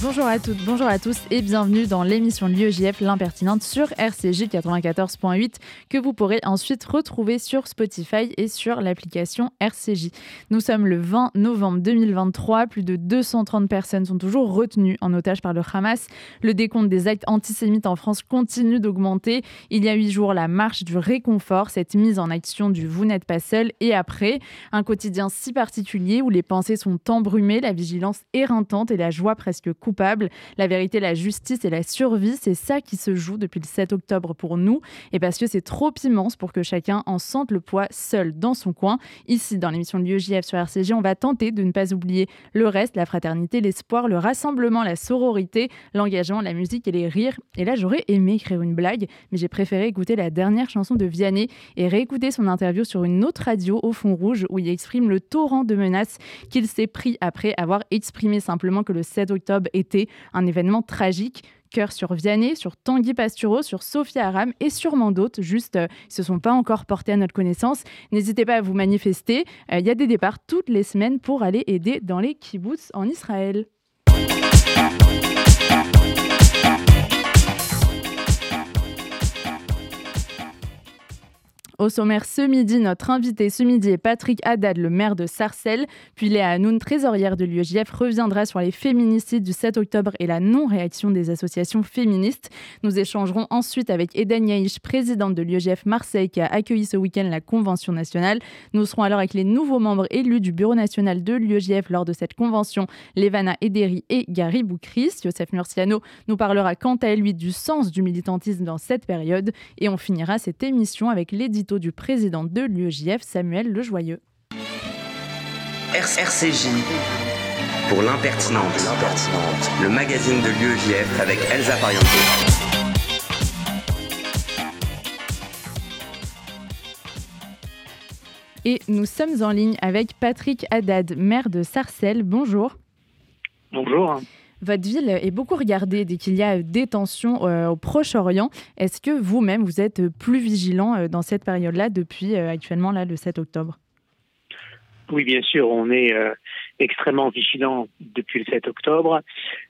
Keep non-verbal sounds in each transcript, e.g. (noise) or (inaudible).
Bonjour à toutes, bonjour à tous et bienvenue dans l'émission de l'UEJF L'Impertinente sur RCJ 94.8 que vous pourrez ensuite retrouver sur Spotify et sur l'application RCJ. Nous sommes le 20 novembre 2023, plus de 230 personnes sont toujours retenues en otage par le Hamas. Le décompte des actes antisémites en France continue d'augmenter. Il y a huit jours, la marche du réconfort, cette mise en action du Vous n'êtes pas seul et après, un quotidien si particulier où les pensées sont embrumées, la vigilance éreintante et la joie presque La vérité, la justice et la survie, c'est ça qui se joue depuis le 7 octobre pour nous. Et parce que c'est trop immense pour que chacun en sente le poids seul dans son coin. Ici, dans l'émission de l'UEJF sur RCG, on va tenter de ne pas oublier le reste, la fraternité, l'espoir, le rassemblement, la sororité, l'engagement, la musique et les rires. Et là, j'aurais aimé écrire une blague, mais j'ai préféré écouter la dernière chanson de Vianney et réécouter son interview sur une autre radio au fond rouge où il exprime le torrent de menaces qu'il s'est pris après avoir exprimé simplement que le 7 octobre un événement tragique. Cœur sur Vianney, sur Tanguy Pastureau, sur Sophia Aram et sûrement d'autres. Juste, euh, ils se sont pas encore portés à notre connaissance. N'hésitez pas à vous manifester. Euh, Il y a des départs toutes les semaines pour aller aider dans les kibbutz en Israël. Au sommaire ce midi, notre invité ce midi est Patrick Haddad, le maire de Sarcelles. Puis Léa Hanoun, trésorière de l'UEJF, reviendra sur les féminicides du 7 octobre et la non-réaction des associations féministes. Nous échangerons ensuite avec Eden Yaïch, présidente de l'UEJF Marseille, qui a accueilli ce week-end la Convention nationale. Nous serons alors avec les nouveaux membres élus du Bureau national de l'UEJF lors de cette convention, Levana Ederi et Gary Boukris. Youssef Murciano nous parlera quant à lui du sens du militantisme dans cette période. Et on finira cette émission avec du président de l'UEJF, Samuel Lejoyeux. RCJ pour l'impertinente, le magazine de l'UEJF avec Elsa Parianto. Et nous sommes en ligne avec Patrick Haddad, maire de Sarcelles. Bonjour. Bonjour. Votre ville est beaucoup regardée dès qu'il y a des tensions euh, au Proche-Orient. Est-ce que vous-même, vous êtes plus vigilant euh, dans cette période-là depuis euh, actuellement là, le 7 octobre? Oui, bien sûr, on est extrêmement vigilant depuis le 7 octobre,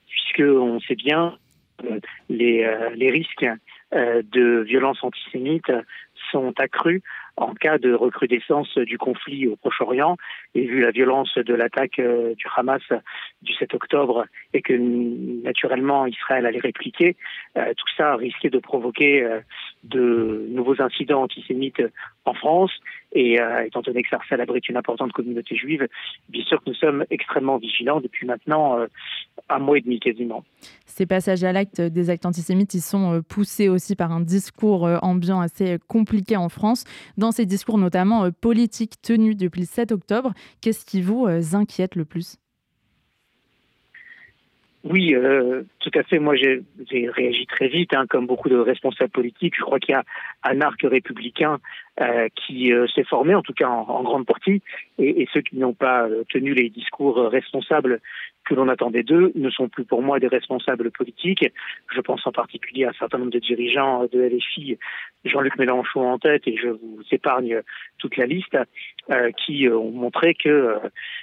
puisqu'on sait bien euh, les, les risques de violences antisémites sont accrus en cas de recrudescence du conflit au Proche-Orient. Et vu la violence de l'attaque euh, du Hamas du 7 octobre et que naturellement Israël allait répliquer, euh, tout ça risquait de provoquer euh, de nouveaux incidents antisémites en France. Et étant donné que Sarcelles abrite une importante communauté juive, bien sûr que nous sommes extrêmement vigilants depuis maintenant un mois et demi quasiment. Ces passages à l'acte des actes antisémites, ils sont poussés aussi par un discours ambiant assez compliqué en France. Ces discours notamment euh, politiques tenus depuis le 7 octobre, qu'est-ce qui vous euh, inquiète le plus? Oui, euh, tout à fait. Moi, j'ai réagi très vite, hein, comme beaucoup de responsables politiques. Je crois qu'il y a un arc républicain qui s'est formé, en tout cas en, grande partie, et, ceux qui n'ont pas tenu les discours responsables que l'on attendait d'eux ne sont plus pour moi des responsables politiques. Je pense en particulier à un certain nombre de dirigeants de LFI, Jean-Luc Mélenchon en tête, et je vous épargne toute la liste, euh, qui euh, ont montré que euh,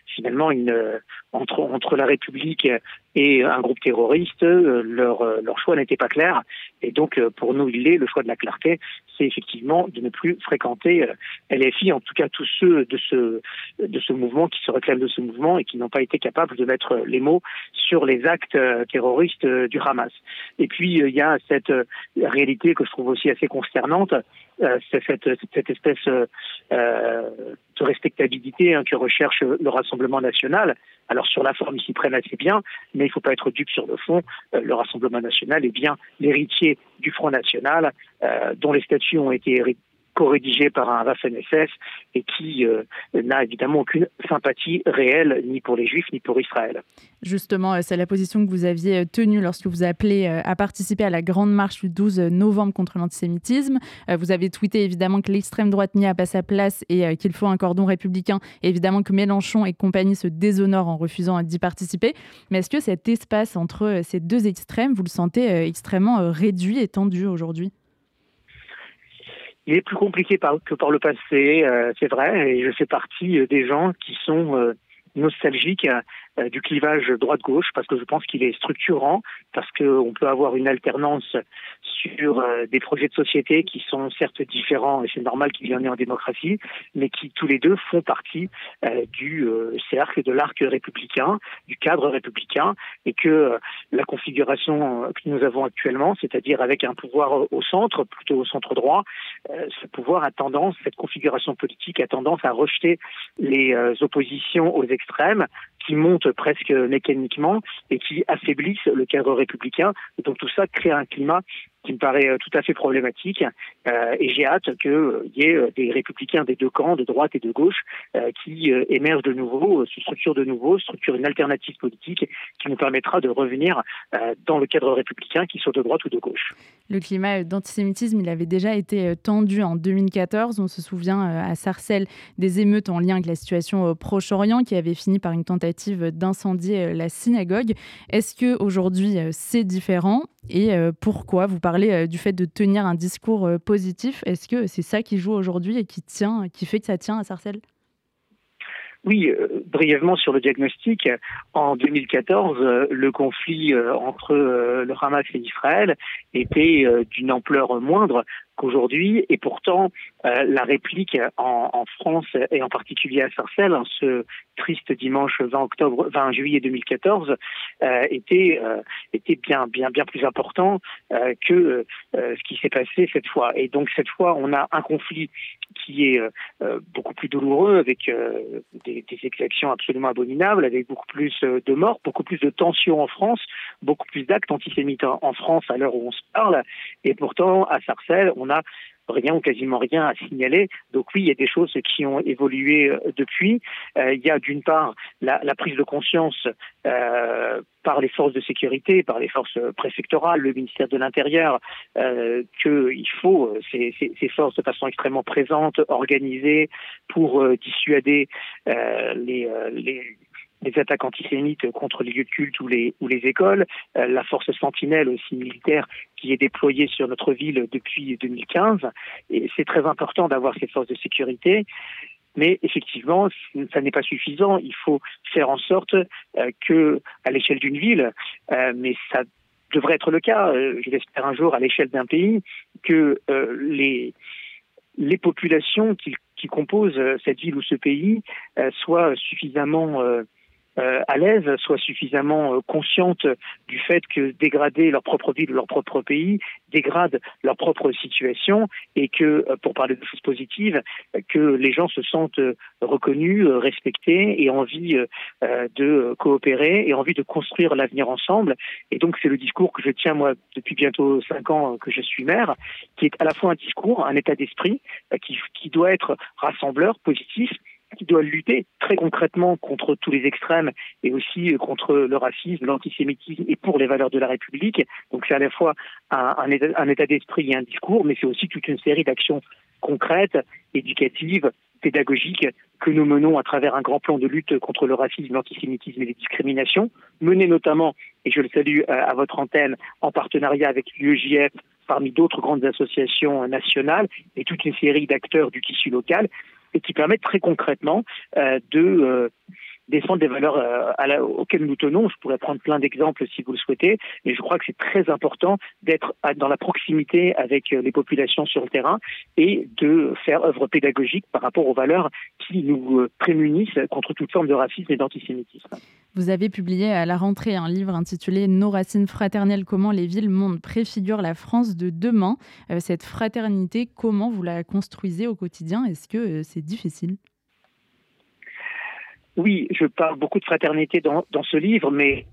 finalement, une, entre, entre la République et un groupe terroriste, euh, leur, euh, leur choix n'était pas clair. Et donc, pour nous, il est le choix de la clarté, c'est effectivement de ne plus fréquenter LFI, en tout cas tous ceux de ce, de ce mouvement qui se réclament de ce mouvement et qui n'ont pas été capables de mettre les mots sur les actes euh, terroristes euh, du Hamas. Et puis, euh, il y a cette réalité que je trouve aussi assez consternante, cette, espèce de respectabilité hein, que recherche le Rassemblement national. Alors sur la forme, ils s'y prennent assez bien, mais il ne faut pas être dupe sur le fond. Le Rassemblement national est bien l'héritier du Front national, dont les statuts ont été héri- co-rédigés par un Waffen-SS et qui euh, n'a évidemment aucune sympathie réelle ni pour les Juifs ni pour Israël. Justement, euh, c'est la position que vous aviez euh, tenue lorsque vous appelez à participer à la grande marche du 12 novembre contre l'antisémitisme. Vous avez tweeté évidemment que l'extrême droite n'y a pas sa place et qu'il faut un cordon républicain. Et évidemment que Mélenchon et compagnie se déshonorent en refusant d'y participer. Mais est-ce que cet espace entre ces deux extrêmes, vous le sentez extrêmement réduit et tendu aujourd'hui? Il est plus compliqué que par le passé, c'est vrai, et je fais partie des gens qui sont nostalgiques euh, du clivage droite-gauche parce que je pense qu'il est structurant, parce qu'on peut avoir une alternance sur euh, des projets de société qui sont certes différents, et c'est normal qu'il y en ait en démocratie, mais qui tous les deux font partie euh, du cercle de l'arc républicain, du cadre républicain, et que la configuration que nous avons actuellement, c'est-à-dire avec un pouvoir au centre, plutôt au centre droit, ce pouvoir a tendance, cette configuration politique a tendance à rejeter les oppositions aux extrêmes, qui montent presque mécaniquement et qui affaiblissent le cadre républicain. Et donc tout ça crée un climat qui me paraît euh, tout à fait problématique. Euh, et j'ai hâte qu'il y ait euh, des républicains des deux camps, de droite et de gauche, qui émergent de nouveau, se structurent de nouveau, structurent une alternative politique qui nous permettra de revenir dans le cadre républicain, qu'il soit de droite ou de gauche. Le climat d'antisémitisme, il avait déjà été tendu en 2014. On se souvient à Sarcelles des émeutes en lien avec la situation au Proche-Orient qui avait fini par une tentative d'incendier la synagogue. Est-ce que aujourd'hui c'est différent? Et pourquoi? Vous parlez du fait de tenir un discours positif. Est-ce que c'est ça qui joue aujourd'hui et qui tient, qui fait que ça tient à Sarcelles? Oui, brièvement sur le diagnostic. En 2014, le conflit entre le Hamas et Israël était d'une ampleur moindre qu'aujourd'hui. Et pourtant, euh, la réplique en, France et en particulier à Sarcelles, en ce triste dimanche 20 octobre, 20 juillet 2014, euh, était euh, était bien bien bien plus important que ce qui s'est passé cette fois. Et donc cette fois, on a un conflit qui est beaucoup plus douloureux, avec des, des, exactions absolument abominables, avec beaucoup plus de morts, beaucoup plus de tensions en France, beaucoup plus d'actes antisémites en, en France à l'heure où on se parle. Et pourtant, à Sarcelles, on a rien ou quasiment rien à signaler. Donc oui, il y a des choses qui ont évolué euh, depuis. Euh, il y a d'une part la, prise de conscience euh, par les forces de sécurité, par les forces préfectorales, le ministère de l'Intérieur, qu'il faut ces, ces, ces, forces de façon extrêmement présente, organisées pour dissuader les les attaques antisémites contre les lieux de culte ou les, ou les écoles, euh, la force sentinelle aussi militaire qui est déployée sur notre ville depuis 2015. Et c'est très important d'avoir ces forces de sécurité. Mais effectivement, ça n'est pas suffisant. Il faut faire en sorte euh, que, à l'échelle d'une ville, euh, mais ça devrait être le cas, euh, je l'espère un jour, à l'échelle d'un pays, que euh, les les populations qui, qui composent cette ville ou ce pays soient suffisamment euh, à l'aise, soient suffisamment euh, conscientes du fait que dégrader leur propre ville leur propre pays dégrade leur propre situation et que, euh, pour parler de choses positives, que les gens se sentent reconnus, respectés et envie de coopérer et envie de construire l'avenir ensemble. Et donc c'est le discours que je tiens moi depuis bientôt cinq ans que je suis maire, qui est à la fois un discours, un état d'esprit qui, qui doit être rassembleur, positif, qui doit lutter très concrètement contre tous les extrêmes et aussi euh, contre le racisme, l'antisémitisme et pour les valeurs de la République. Donc c'est à la fois un, état, d'esprit et un discours, mais c'est aussi toute une série d'actions concrètes, éducatives, pédagogiques que nous menons à travers un grand plan de lutte contre le racisme, l'antisémitisme et les discriminations, mené notamment, et je le salue euh, à votre antenne, en partenariat avec l'UEJF, parmi d'autres grandes associations nationales et toute une série d'acteurs du tissu local qui permettent très concrètement euh, de euh, défendre des valeurs euh, auxquelles nous tenons. Je pourrais prendre plein d'exemples si vous le souhaitez, mais je crois que c'est très important d'être dans la proximité avec les populations sur le terrain et de faire œuvre pédagogique par rapport aux valeurs qui nous prémunissent contre toute forme de racisme et d'antisémitisme. Vous avez publié à la rentrée un livre intitulé Nos racines fraternelles, comment les villes mondes préfigurent la France de demain. cette fraternité, comment vous la construisez au quotidien? Est-ce que c'est difficile? Oui, je parle beaucoup de fraternité dans, dans ce livre, mais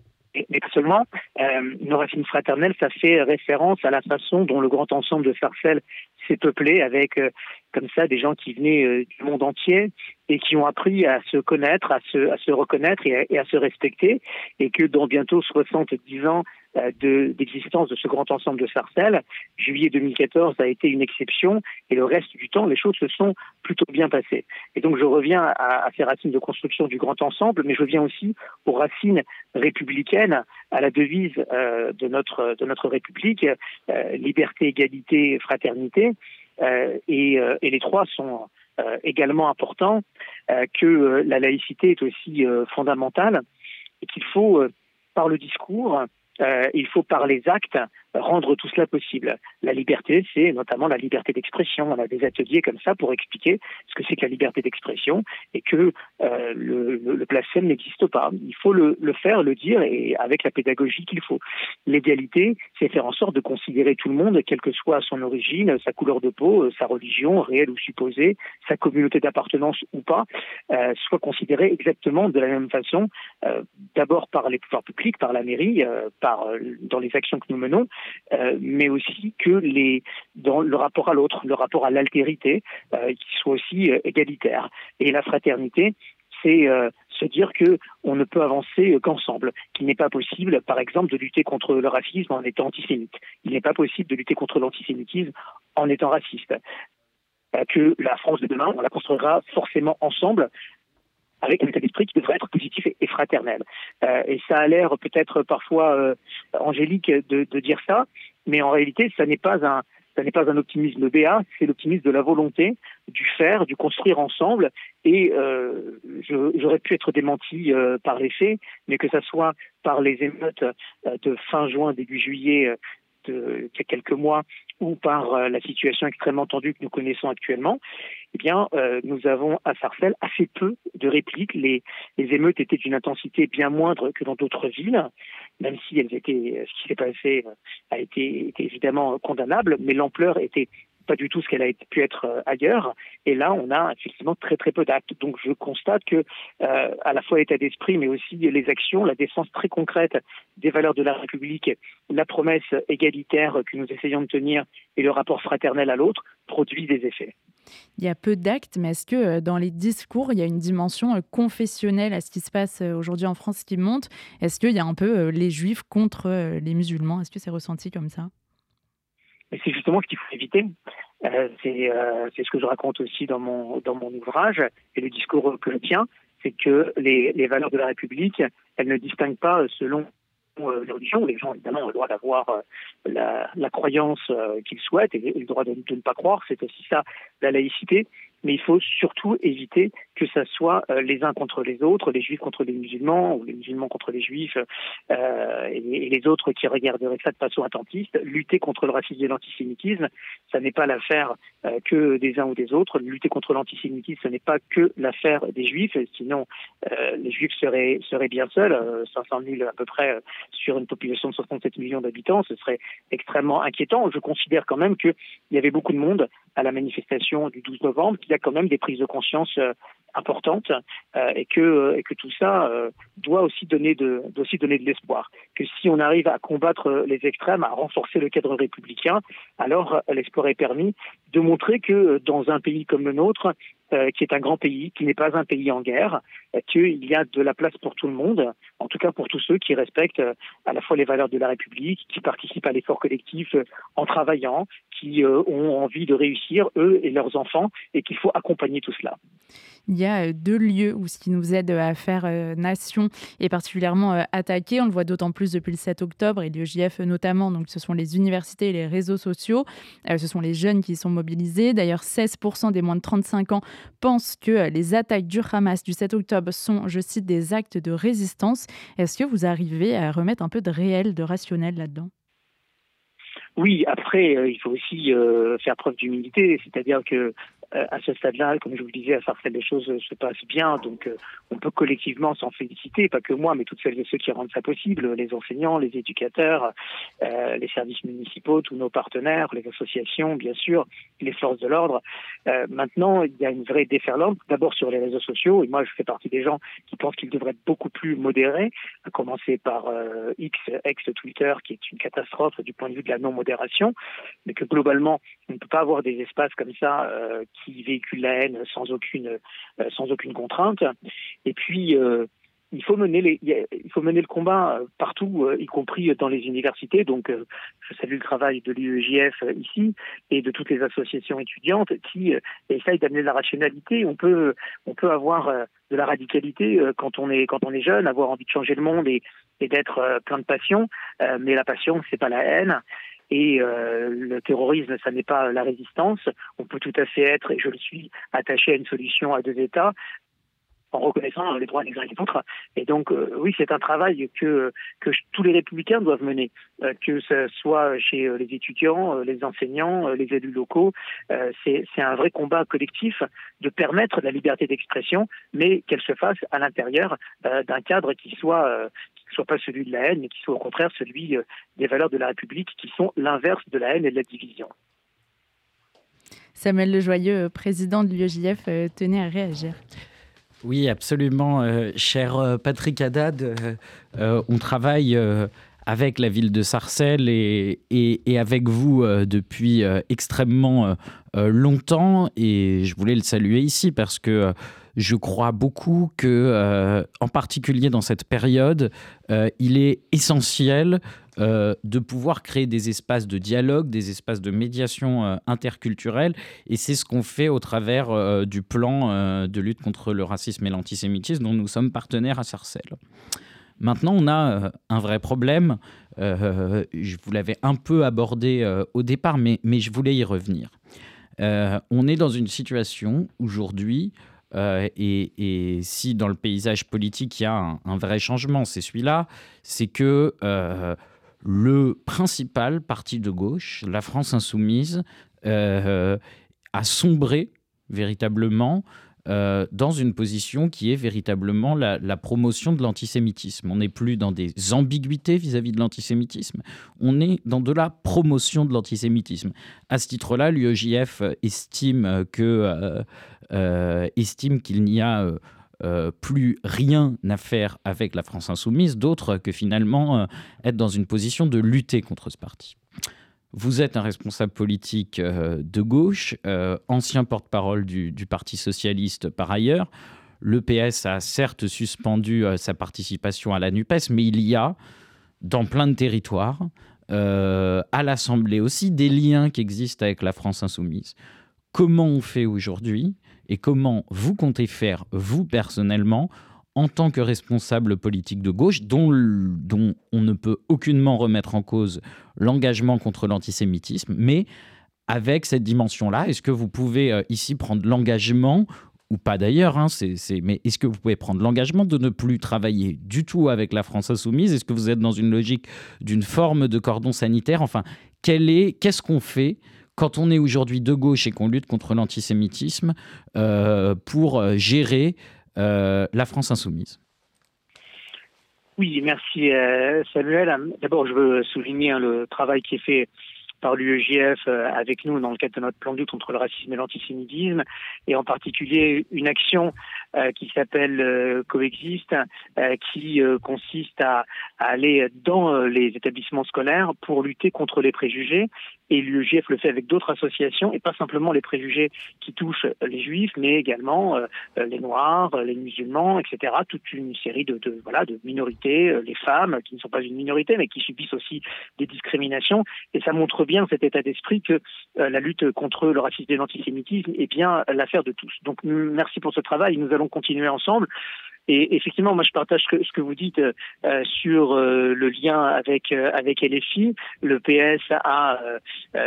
mais pas seulement. Euh, nos racines fraternelles, ça fait référence à la façon dont le grand ensemble de Sarcelles s'est peuplé avec euh, comme ça des gens qui venaient euh, du monde entier et qui ont appris à se connaître, à se, à se reconnaître et à, et à se respecter, et que dans bientôt 70 ans d'existence de, de, ce grand ensemble de Sarcelles, juillet 2014 a été une exception, et le reste du temps, les choses se sont plutôt bien passées. Et donc je reviens à, ces racines de construction du grand ensemble, mais je viens aussi aux racines républicaines, à la devise euh, de, notre, de notre République, euh, liberté, égalité, fraternité, et, les trois sont également importants, que la laïcité est aussi fondamentale et qu'il faut, par le discours, il faut par les actes rendre tout cela possible. La liberté, c'est notamment la liberté d'expression. On a des ateliers comme ça pour expliquer ce que c'est que la liberté d'expression et que euh, le, le, blasphème n'existe pas. Il faut le, le, faire, le dire, et avec la pédagogie qu'il faut. L'égalité, c'est faire en sorte de considérer tout le monde, quelle que soit son origine, sa couleur de peau, sa religion, réelle ou supposée, sa communauté d'appartenance ou pas, euh, soit considéré exactement de la même façon, euh, d'abord par les pouvoirs publics, par la mairie, euh, par dans les actions que nous menons, euh, mais aussi que dans le rapport à l'autre, le rapport à l'altérité, euh, qui soit aussi euh, égalitaire. Et la fraternité, c'est se dire que on ne peut avancer qu'ensemble, qu'il n'est pas possible, par exemple, de lutter contre le racisme en étant antisémite. Il n'est pas possible de lutter contre l'antisémitisme en étant raciste. Que la France de demain, on la construira forcément ensemble avec un état d'esprit qui devrait être positif et, fraternel. Euh, et ça a l'air peut-être parfois euh, angélique de, de, dire ça, mais en réalité, ça n'est pas un ça n'est pas un optimisme béat, c'est l'optimisme de la volonté, du faire, du construire ensemble. Et euh, j'aurais pu être démenti euh, par les faits, mais que ce soit par les émeutes euh, de fin juin, début juillet de, il y a quelques mois, ou par euh, la situation extrêmement tendue que nous connaissons actuellement, eh bien, euh, nous avons à Sarcelles assez peu de répliques. Les, les émeutes étaient d'une intensité bien moindre que dans d'autres villes, même si elles étaient, ce qui s'est passé a été évidemment condamnable, mais l'ampleur était pas du tout ce qu'elle a pu être euh, ailleurs. Et là, on a effectivement très très peu d'actes. Donc je constate que euh, à la fois l'état d'esprit, mais aussi les actions, la défense très concrète des valeurs de la République, la promesse égalitaire que nous essayons de tenir et le rapport fraternel à l'autre produit des effets. Il y a peu d'actes, mais est-ce que euh, dans les discours, il y a une dimension confessionnelle à ce qui se passe aujourd'hui en France qui monte? Est-ce qu'il y a un peu les juifs contre les musulmans? Est-ce que c'est ressenti comme ça? C'est justement ce qu'il faut éviter. Euh, euh, c'est ce que je raconte aussi dans mon, ouvrage et le discours que je tiens, c'est que les, valeurs de la République, elles ne distinguent pas selon euh, les religions. Les gens, évidemment, ont le droit d'avoir la, croyance qu'ils souhaitent et, le droit de, de, ne pas croire. C'est aussi ça, la laïcité mais il faut surtout éviter que ça soit euh, les uns contre les autres, les juifs contre les musulmans, ou les musulmans contre les juifs, euh, et, les autres qui regarderaient ça de façon attentiste. Lutter contre le racisme et l'antisémitisme, ça n'est pas l'affaire euh, que des uns ou des autres. Lutter contre l'antisémitisme, ce n'est pas que l'affaire des juifs, sinon euh, les juifs seraient, seraient bien seuls, 500 000 à peu près sur une population de 67 millions d'habitants, ce serait extrêmement inquiétant. Je considère quand même qu'il y avait beaucoup de monde à la manifestation du 12 novembre, y a quand même des prises de conscience euh, importantes euh, et que euh, et que tout ça doit aussi donner de l'espoir. Que si on arrive à combattre les extrêmes, à renforcer le cadre républicain, alors l'espoir est permis de montrer que dans un pays comme le nôtre, qui est un grand pays, qui n'est pas un pays en guerre, qu'il y a de la place pour tout le monde, en tout cas pour tous ceux qui respectent à la fois les valeurs de la République, qui participent à l'effort collectif en travaillant, qui ont envie de réussir, eux et leurs enfants, et qu'il faut accompagner tout cela? Il y a euh, deux lieux où ce qui nous aide à faire euh, nation est particulièrement euh, attaqué. On le voit d'autant plus depuis le 7 octobre et l'UEJF notamment. Donc, ce sont les universités et les réseaux sociaux. ce sont les jeunes qui sont mobilisés. D'ailleurs, 16% des moins de 35 ans pensent que les attaques du Hamas du 7 octobre sont, je cite, des actes de résistance. Est-ce que vous arrivez à remettre un peu de réel, de rationnel là-dedans? Oui, après, il faut aussi faire preuve d'humilité, c'est-à-dire que euh, à ce stade-là, comme je vous le disais, à Sarcelles, les choses se passent bien. Donc, euh, on peut collectivement s'en féliciter, pas que moi, mais toutes celles et ceux qui rendent ça possible, les enseignants, les éducateurs, euh, les services municipaux, tous nos partenaires, les associations, bien sûr, les forces de l'ordre. maintenant, il y a une vraie déferlante, d'abord sur les réseaux sociaux, et moi, je fais partie des gens qui pensent qu'ils devraient être beaucoup plus modérés, à commencer par X, ex-Twitter, qui est une catastrophe du point de vue de la non-modération, mais que globalement, on ne peut pas avoir des espaces comme ça véhiculent la haine sans aucune, euh, sans aucune contrainte. Et puis, euh, il faut mener il faut mener le combat euh, partout, y compris dans les universités. Donc, je salue le travail de l'UEJF ici et de toutes les associations étudiantes qui essayent d'amener la rationalité. On peut, on peut avoir de la radicalité quand on est, quand on est jeune, avoir envie de changer le monde et, et d'être plein de passion. mais la passion, c'est pas la haine. Et le terrorisme, ça n'est pas la résistance. On peut tout à fait être, et je le suis, attaché à une solution à deux États, en reconnaissant les droits des uns et des autres. Et donc, euh, oui, c'est un travail que, que tous les républicains doivent mener, euh, que ce soit chez euh, les étudiants, les enseignants, les élus locaux. c'est un vrai combat collectif de permettre la liberté d'expression, mais qu'elle se fasse à l'intérieur d'un cadre qui soit soit pas celui de la haine, mais qui soit au contraire celui des valeurs de la République, qui sont l'inverse de la haine et de la division. Samuel Lejoyeux, président de l'UEJF, tenait à réagir. Oui, absolument. Euh, cher euh, Patrick Haddad, euh, on travaille avec la ville de Sarcelles et, et, avec vous depuis extrêmement longtemps. Et je voulais le saluer ici parce que je crois beaucoup que, en particulier dans cette période, il est essentiel euh, de pouvoir créer des espaces de dialogue, des espaces de médiation euh, interculturelle. Et c'est ce qu'on fait au travers euh, du plan de lutte contre le racisme et l'antisémitisme dont nous sommes partenaires à Sarcelles. Maintenant, on a un vrai problème. je vous l'avais un peu abordé au départ, mais, je voulais y revenir. on est dans une situation aujourd'hui et, si dans le paysage politique il y a un, vrai changement, c'est celui-là, c'est que le principal parti de gauche, la France insoumise, euh, a sombré véritablement euh, dans une position qui est véritablement la, promotion de l'antisémitisme. On n'est plus dans des ambiguïtés vis-à-vis de l'antisémitisme, on est dans de la promotion de l'antisémitisme. À ce titre-là, l'UEJF estime que euh, estime qu'il n'y a euh, plus rien à faire avec la France insoumise, d'autre que finalement euh, être dans une position de lutter contre ce parti. Vous êtes un responsable politique euh, de gauche, ancien porte-parole du, Parti socialiste par ailleurs. Le PS a certes suspendu sa participation à la NUPES, mais il y a dans plein de territoires, à l'Assemblée aussi, des liens qui existent avec la France insoumise. Comment on fait aujourd'hui et comment vous comptez faire, vous personnellement, en tant que responsable politique de gauche, dont, on ne peut aucunement remettre en cause l'engagement contre l'antisémitisme, mais avec cette dimension-là, est-ce que vous pouvez euh, ici prendre l'engagement ou pas d'ailleurs, hein, mais est-ce que vous pouvez prendre l'engagement de ne plus travailler du tout avec la France insoumise? Est-ce que vous êtes dans une logique d'une forme de cordon sanitaire? Enfin, qu'est-ce qu'on fait quand on est aujourd'hui de gauche et qu'on lutte contre l'antisémitisme euh, pour euh, gérer la France insoumise Oui, merci Samuel. D'abord, je veux souligner hein, le travail qui est fait par l'UEJF avec nous dans le cadre de notre plan de lutte contre le racisme et l'antisémitisme, et en particulier une action qui s'appelle Coexiste, qui consiste à, aller dans les établissements scolaires pour lutter contre les préjugés et l'UEJF le fait avec d'autres associations, et pas simplement les préjugés qui touchent les juifs, mais également euh, les noirs, les musulmans, etc. Toute une série de, voilà, de minorités, euh, les femmes, qui ne sont pas une minorité, mais qui subissent aussi des discriminations. Et ça montre bien cet état d'esprit que euh, la lutte contre le racisme et l'antisémitisme est bien l'affaire de tous. Donc merci pour ce travail, nous allons continuer ensemble. Et effectivement, moi, je partage ce que, vous dites euh, sur euh, le lien avec euh, avec LFI. Le PS a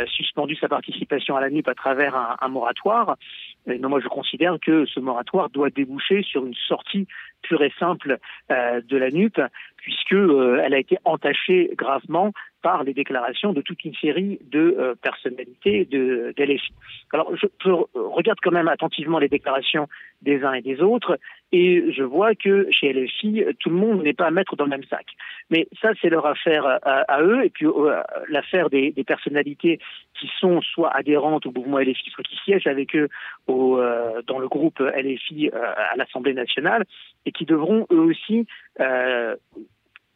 suspendu sa participation à la NUP à travers un, moratoire. Mais moi, je considère que ce moratoire doit déboucher sur une sortie pure et simple de la NUP, puisque elle a été entachée gravement par les déclarations de toute une série de personnalités de, LFI. Alors, je, je, regarde quand même attentivement les déclarations des uns et des autres, et je vois que chez LFI, tout le monde n'est pas à mettre dans le même sac. Mais ça, c'est leur affaire à, eux, et puis euh, l'affaire des, personnalités qui sont soit adhérentes au mouvement LFI, soit qui siègent avec eux au, euh, dans le groupe LFI euh, à l'Assemblée nationale, et qui devront eux aussi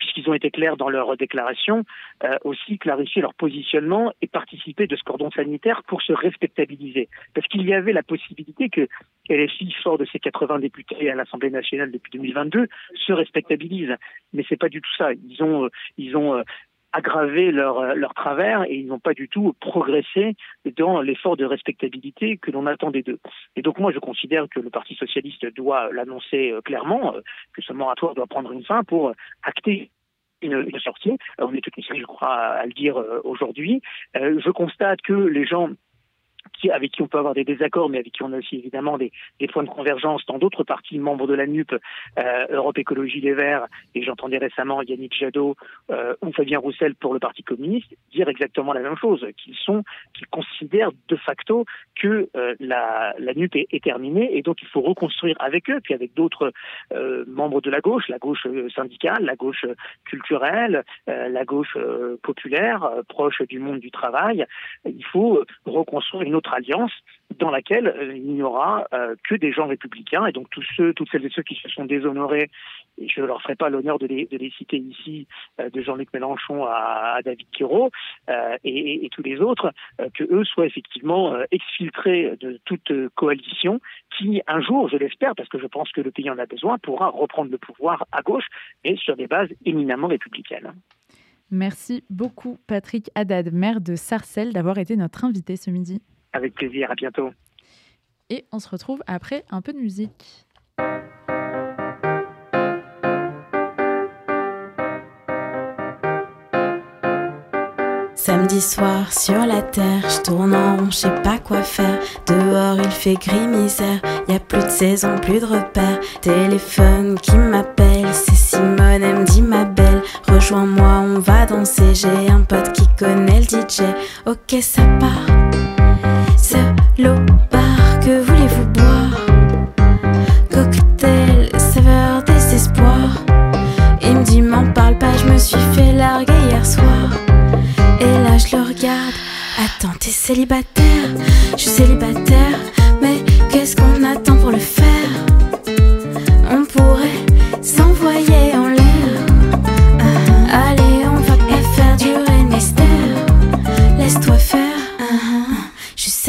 puisqu'ils ont été clairs dans leur déclaration, euh, aussi clarifier leur positionnement et participer de ce cordon sanitaire pour se respectabiliser. Parce qu'il y avait la possibilité que LFI, fort de ses 80 députés à l'Assemblée nationale depuis 2022, se respectabilise. Mais c'est pas du tout ça. Ils ont, euh, ils ont euh, aggravé leur, leur travers et ils n'ont pas du tout progressé dans l'effort de respectabilité que l'on attendait d'eux. Et donc moi je considère que le Parti socialiste doit l'annoncer clairement, que ce moratoire doit prendre une fin pour acter une, sortie. On est tout ici, je crois, à le dire aujourd'hui. je constate que les gens avec qui on peut avoir des désaccords, mais avec qui on a aussi évidemment des, points de convergence dans d'autres partis membres de la NUP, euh, Europe Écologie Les Verts, et j'entendais récemment Yannick Jadot euh, ou Fabien Roussel pour le Parti communiste dire exactement la même chose, qu'ils considèrent de facto que euh, la, la, NUP est, terminée et donc il faut reconstruire avec eux, puis avec d'autres membres de la gauche, la gauche syndicale, la gauche culturelle, la gauche populaire, proche du monde du travail. Il faut reconstruire une autre alliance dans laquelle euh, il n'y aura euh, que des gens républicains et donc tous ceux, toutes celles et ceux qui se sont déshonorés, et je ne leur ferai pas l'honneur de les, citer ici, euh, de Jean-Luc Mélenchon à, David Quiro et, et, tous les autres, que eux soient effectivement exfiltrés de toute coalition qui un jour, je l'espère, parce que je pense que le pays en a besoin, pourra reprendre le pouvoir à gauche, mais sur des bases éminemment républicaines. Merci beaucoup Patrick Haddad, maire de Sarcelles, d'avoir été notre invité ce midi. Avec plaisir, à bientôt. Et on se retrouve après un peu de musique. Samedi soir sur la terre, je tourne en rond, je sais pas quoi faire. Dehors il fait gris misère, y a plus de saison, plus de repères. Téléphone qui m'appelle, c'est Simone, elle me dit ma belle. Rejoins-moi, on va danser. J'ai un pote qui connaît le DJ. Ok, ça part. L'eau bar, que voulez-vous boire? Cocktail, saveur, désespoir. Il me dit m'en parle pas, je me suis fait larguer hier soir. Et là je le regarde, attends t'es célibataire? Je suis célibataire, mais qu'est-ce qu'on attend pour le faire?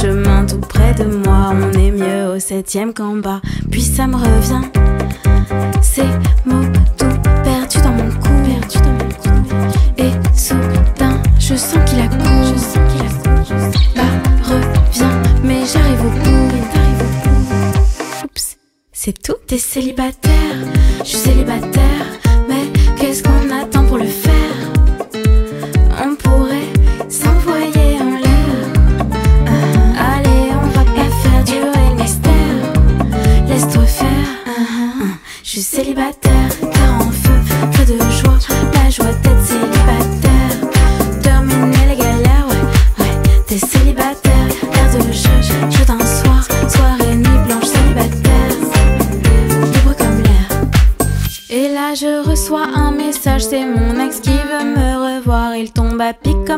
Chemin tout près de moi, on est mieux au septième qu'en bas. Puis ça me revient. Ces mots tout perdus dans mon cou. Perdu dans mon cou. Et soudain, je sens qu'il a couru. Je sens qu'il a Bah, reviens, mais j'arrive au bout. C'est tout, t'es célibataire, je suis célibataire,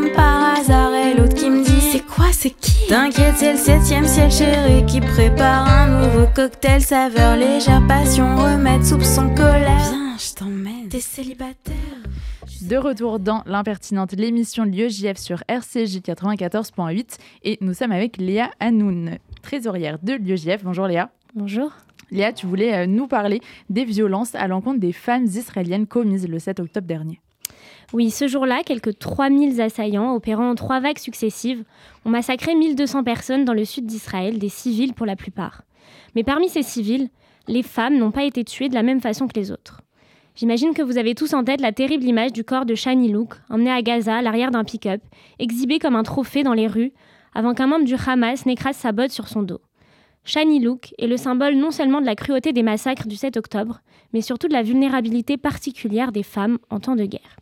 comme par hasard et l'autre qui me dit C'est quoi, c'est qui? T'inquiète, c'est le septième ciel chéri qui prépare un nouveau cocktail saveur légère passion, remède, soupçon, colère. Viens, je t'emmène, t'es célibataire. De retour dans l'impertinente, l'émission de l'IEJF sur RCJ 94.8 et nous sommes avec Léa Hanoun, trésorière de l'IEJF. Bonjour Léa. Bonjour. Léa, tu voulais euh, nous parler des violences à l'encontre des femmes israéliennes commises le 7 octobre dernier. Oui, ce jour-là, quelques 3000 assaillants opérant en trois vagues successives ont massacré 1200 personnes dans le sud d'Israël, des civils pour la plupart. Mais parmi ces civils, les femmes n'ont pas été tuées de la même façon que les autres. J'imagine que vous avez tous en tête la terrible image du corps de Shani Louk, emmené à Gaza à l'arrière d'un pick-up, exhibé comme un trophée dans les rues, avant qu'un membre du Hamas n'écrase sa botte sur son dos. Shani Look est le symbole non seulement de la cruauté des massacres du 7 octobre, mais surtout de la vulnérabilité particulière des femmes en temps de guerre.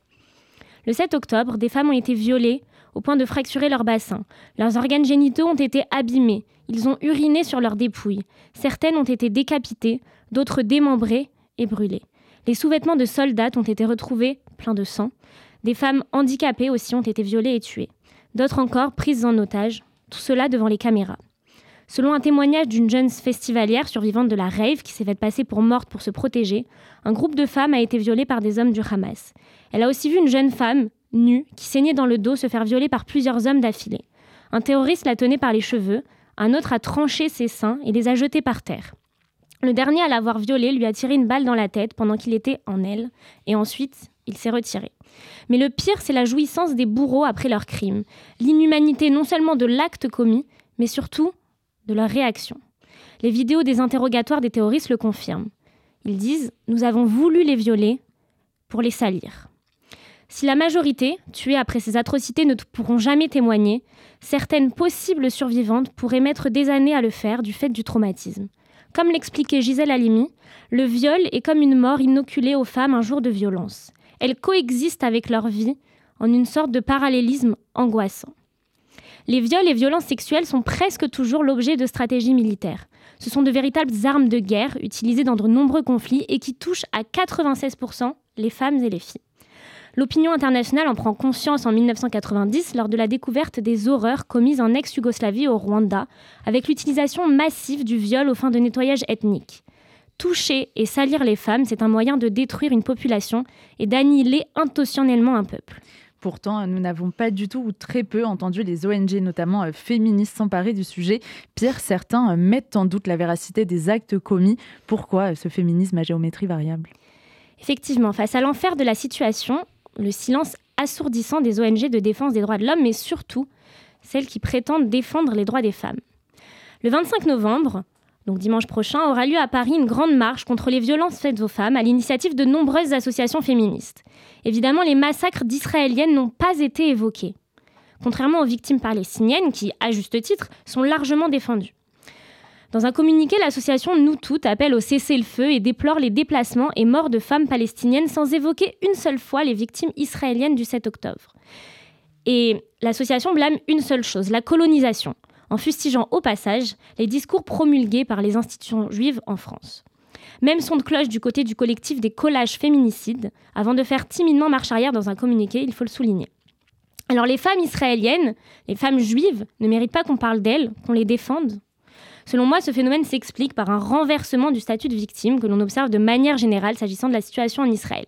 Le 7 octobre, des femmes ont été violées au point de fracturer leur bassin. Leurs organes génitaux ont été abîmés. Ils ont uriné sur leurs dépouilles. Certaines ont été décapitées, d'autres démembrées et brûlées. Les sous-vêtements de soldats ont été retrouvés pleins de sang. Des femmes handicapées aussi ont été violées et tuées. D'autres encore prises en otage. Tout cela devant les caméras. Selon un témoignage d'une jeune festivalière survivante de la rave qui s'est faite passer pour morte pour se protéger, un groupe de femmes a été violé par des hommes du Hamas. Elle a aussi vu une jeune femme nue, qui saignait dans le dos, se faire violer par plusieurs hommes d'affilée. Un terroriste la tenait par les cheveux, un autre a tranché ses seins et les a jetés par terre. Le dernier à l'avoir violée lui a tiré une balle dans la tête pendant qu'il était en elle, et ensuite il s'est retiré. Mais le pire, c'est la jouissance des bourreaux après leur crime, l'inhumanité non seulement de l'acte commis, mais surtout de leur réaction. Les vidéos des interrogatoires des terroristes le confirment. Ils disent Nous avons voulu les violer pour les salir. Si la majorité, tuée après ces atrocités, ne pourront jamais témoigner, certaines possibles survivantes pourraient mettre des années à le faire du fait du traumatisme. Comme l'expliquait Gisèle Halimi, le viol est comme une mort inoculée aux femmes un jour de violence. Elles coexistent avec leur vie en une sorte de parallélisme angoissant. Les viols et violences sexuelles sont presque toujours l'objet de stratégies militaires. Ce sont de véritables armes de guerre utilisées dans de nombreux conflits et qui touchent à 96% les femmes et les filles. L'opinion internationale en prend conscience en 1990 lors de la découverte des horreurs commises en ex-Yougoslavie au Rwanda, avec l'utilisation massive du viol aux fins de nettoyage ethnique. Toucher et salir les femmes, c'est un moyen de détruire une population et d'annihiler intentionnellement un peuple. Pourtant, nous n'avons pas du tout ou très peu entendu les ONG, notamment euh, féministes, s'emparer du sujet. Pire, certains euh, mettent en doute la véracité des actes commis. Pourquoi euh, ce féminisme à géométrie variable? Effectivement, face à l'enfer de la situation, le silence assourdissant des ONG de défense des droits de l'homme, mais surtout celles qui prétendent défendre les droits des femmes. Le 25 novembre, donc dimanche prochain, aura lieu à Paris une grande marche contre les violences faites aux femmes à l'initiative de nombreuses associations féministes. Évidemment, les massacres d'Israéliennes n'ont pas été évoqués, contrairement aux victimes palestiniennes qui, à juste titre, sont largement défendues. Dans un communiqué, l'association Nous Toutes appelle au cessez-le-feu et déplore les déplacements et morts de femmes palestiniennes sans évoquer une seule fois les victimes israéliennes du 7 octobre. Et l'association blâme une seule chose, la colonisation en fustigeant au passage les discours promulgués par les institutions juives en France. Même son de cloche du côté du collectif des collages féminicides, avant de faire timidement marche arrière dans un communiqué, il faut le souligner. Alors les femmes israéliennes, les femmes juives, ne méritent pas qu'on parle d'elles, qu'on les défende Selon moi, ce phénomène s'explique par un renversement du statut de victime que l'on observe de manière générale s'agissant de la situation en Israël.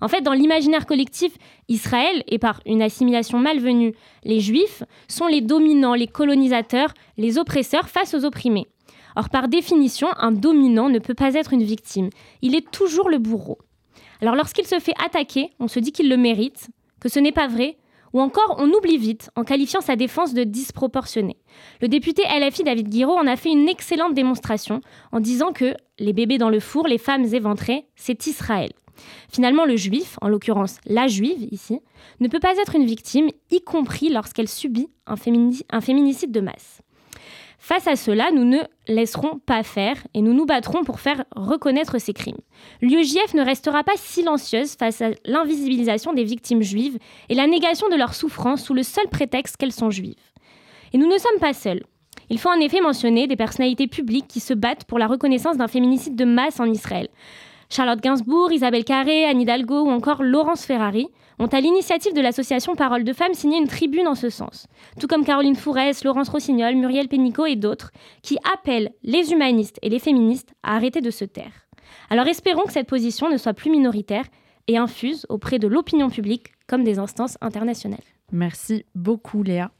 En fait, dans l'imaginaire collectif, Israël, et par une assimilation malvenue, les Juifs, sont les dominants, les colonisateurs, les oppresseurs face aux opprimés. Or, par définition, un dominant ne peut pas être une victime. Il est toujours le bourreau. Alors, lorsqu'il se fait attaquer, on se dit qu'il le mérite, que ce n'est pas vrai, ou encore, on oublie vite en qualifiant sa défense de disproportionnée. Le député LFI David Guiraud en a fait une excellente démonstration en disant que les bébés dans le four, les femmes éventrées, c'est Israël. Finalement, le juif, en l'occurrence la juive ici, ne peut pas être une victime, y compris lorsqu'elle subit un, féminicide de masse. Face à cela, nous ne laisserons pas faire et nous nous battrons pour faire reconnaître ces crimes. L'UEJF ne restera pas silencieuse face à l'invisibilisation des victimes juives et la négation de leur souffrance sous le seul prétexte qu'elles sont juives. Et nous ne sommes pas seuls. Il faut en effet mentionner des personnalités publiques qui se battent pour la reconnaissance d'un féminicide de masse en Israël. Charlotte Gainsbourg, Isabelle Carré, Anne Hidalgo ou encore Laurence Ferrari ont, à l'initiative de l'association Parole de Femmes, signé une tribune en ce sens, tout comme Caroline Fourès, Laurence Rossignol, Muriel Pénicaud et d'autres, qui appellent les humanistes et les féministes à arrêter de se taire. Alors espérons que cette position ne soit plus minoritaire et infuse auprès de l'opinion publique comme des instances internationales. Merci beaucoup Léa.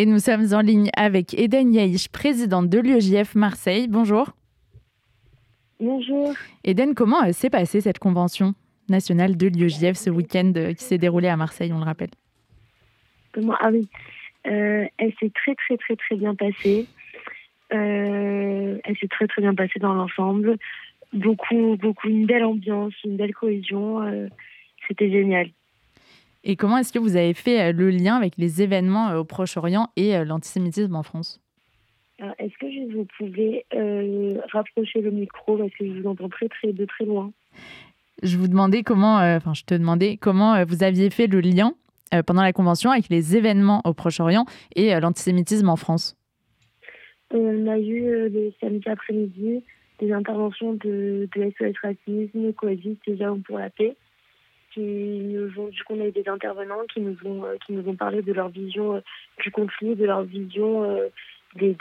Et nous sommes en ligne avec Eden Yaïch, présidente de l'UEJF Marseille. Bonjour. Bonjour. Eden, comment euh, s'est passée cette convention nationale de l'UEJF ce week-end euh, qui s'est déroulée à Marseille, on le rappelle? Comment Ah oui. Euh, elle s'est très très très très bien passée. elle s'est très très bien passée dans l'ensemble. Beaucoup, beaucoup, une belle ambiance, une belle cohésion. C'était génial. Et comment est-ce que vous avez fait euh, le lien avec les événements euh, au Proche-Orient et euh, l'antisémitisme en France? Est-ce que vous pouvez rapprocher le micro? Parce que je vous entends très, très, de très loin. Je vous demandais comment, enfin, je te demandais comment vous aviez fait le lien pendant la convention avec les événements au Proche-Orient et l'antisémitisme en France? On a eu le samedi après-midi des interventions de, de SOS Racisme, Coexiste déjà pour la paix qui nous ont, du coup, on a eu des intervenants qui nous ont, euh, qui nous ont parlé de leur vision euh, du conflit, de leur vision euh, des,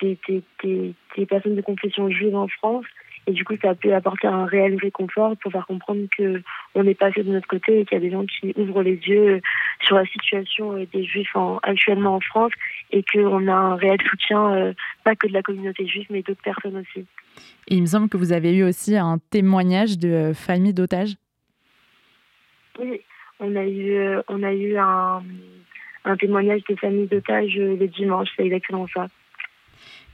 personnes de confession juive en France. Et du coup, ça pu apporter un réel réconfort pour faire comprendre que on n'est pas fait de notre côté et qu'il y a des gens qui ouvrent les yeux sur la situation des juifs en, actuellement en France et qu'on a un réel soutien, pas que de la communauté juive, mais d'autres personnes aussi. Et il me semble que vous avez eu aussi un témoignage de famille d'otages. Oui, on a eu, on a eu un, un témoignage de famille d'otages le dimanche, c'est exactement ça.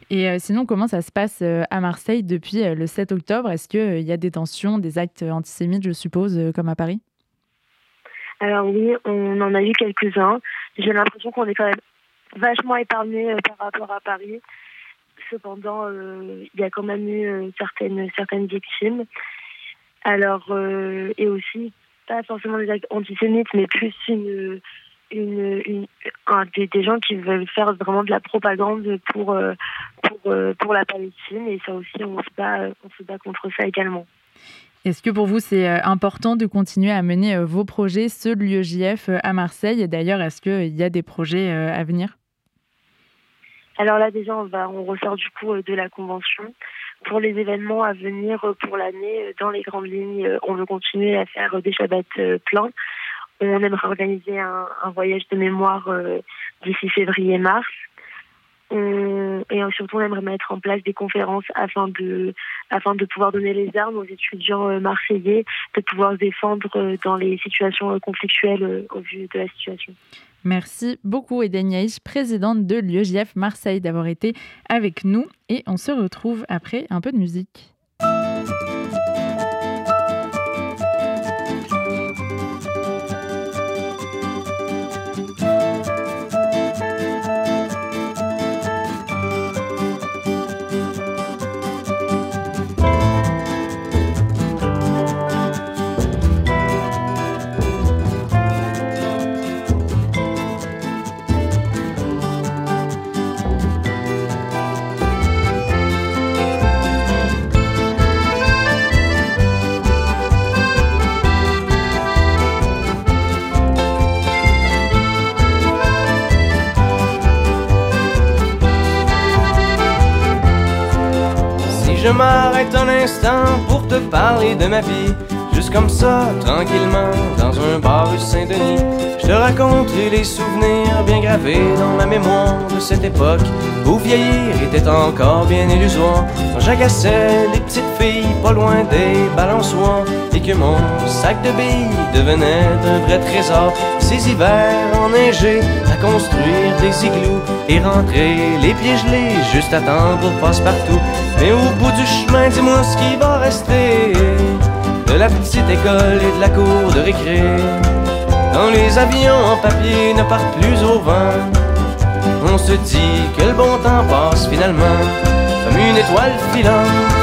Et euh, sinon, comment ça se passe euh, à Marseille depuis euh, le 7 octobre? Est-ce qu'il y a des tensions, des actes antisémites, je suppose, comme à Paris? Alors oui, on en a eu quelques-uns. J'ai l'impression qu'on est quand même vachement épargné par rapport à Paris. Cependant, il y a quand même eu certaines, certaines victimes. Alors, et aussi, pas forcément des actes antisémites, mais plus une, une, des, gens qui veulent faire vraiment de la propagande pour, euh, pour, euh, pour la Palestine. Et ça aussi, on se bat, on se bat contre ça également. Est-ce que pour vous, c'est euh, important de continuer à mener vos projets, ceux de l'UEJF à Marseille? Et d'ailleurs, est-ce qu'il y a des projets à venir? Alors là, déjà, on, va, on ressort du coup de la convention. Pour les événements à venir pour l'année, dans les grandes lignes, on veut continuer à faire des Shabbats pleins on aimerait organiser un, voyage de mémoire euh, d'ici février-mars. et surtout, on aimerait mettre en place des conférences afin de, afin de pouvoir donner les armes aux étudiants euh, marseillais, de pouvoir se défendre euh, dans les situations conflictuelles au vu de la situation. Merci beaucoup Eden présidente de l'UEJF Marseille, d'avoir été avec nous. Et on se retrouve après un peu de musique. De ma vie. Juste comme ça, tranquillement, dans un bar rue Saint-Denis. Je te raconterai les souvenirs bien gravés dans ma mémoire de cette époque où vieillir était encore bien illusoire. Quand j'agaçais les petites filles pas loin des balançoires et que mon sac de billes devenait un vrai trésor. Ces hivers enneigés à construire des igloos et rentrer les pieds gelés juste à temps pour passe-partout. Mais au bout du chemin, dis-moi ce qui va rester de la petite école et de la cour de récré. Quand les avions en papier ne partent plus au vent, on se dit que le bon temps passe finalement comme une étoile filante.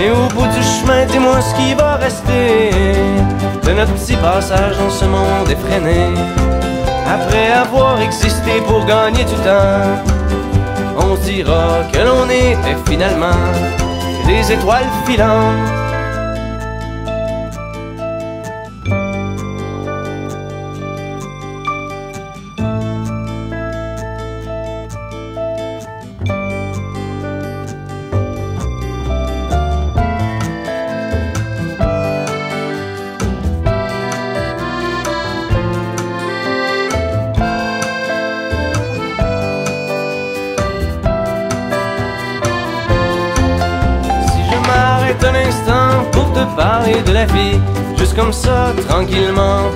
Mais au bout du chemin, dis-moi ce qui va rester de notre petit passage dans ce monde effréné. Après avoir existé pour gagner du temps, on dira que l'on était finalement des étoiles filantes.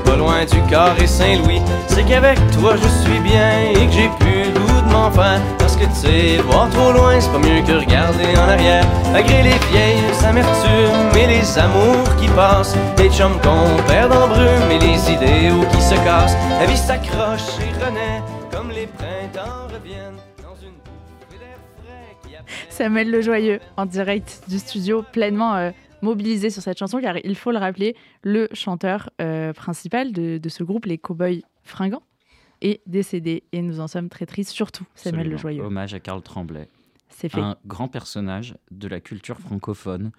Pas loin du carré Saint-Louis. C'est qu'avec toi je suis bien et que j'ai plus le goût de enfin. Parce que tu sais, voir trop loin, c'est pas mieux que regarder en arrière. Malgré les vieilles amertumes et les amours qui passent, les chums qu'on perd en brume et les idéaux qui se cassent. La vie s'accroche et renaît comme les printemps reviennent Samuel Le Joyeux, en direct du studio, pleinement euh, mobilisé sur cette chanson, car il faut le rappeler, le chanteur euh, principal de, de ce groupe, les Cowboys Fringants, est décédé. Et nous en sommes très tristes, surtout Samuel Le. Joyeux. Hommage à Karl Tremblay. C'est fait. Un grand personnage de la culture francophone,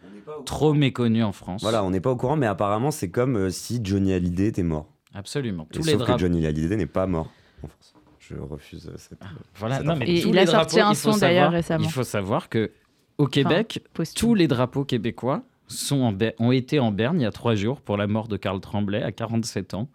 trop méconnu en France. Voilà, on n'est pas au courant, mais apparemment, c'est comme euh, si Johnny Hallyday était mort. Absolument. Et Tous les sauf que. Johnny Hallyday n'est pas mort en France. Je refuse cette. Voilà, cette non, mais Et tous il les a sorti drapeaux, un son, d'ailleurs, récemment. Il faut savoir que au Québec, tous les drapeaux québécois sont en ont été en berne il y a trois jours pour la mort de Karl Tremblay à 47 ans.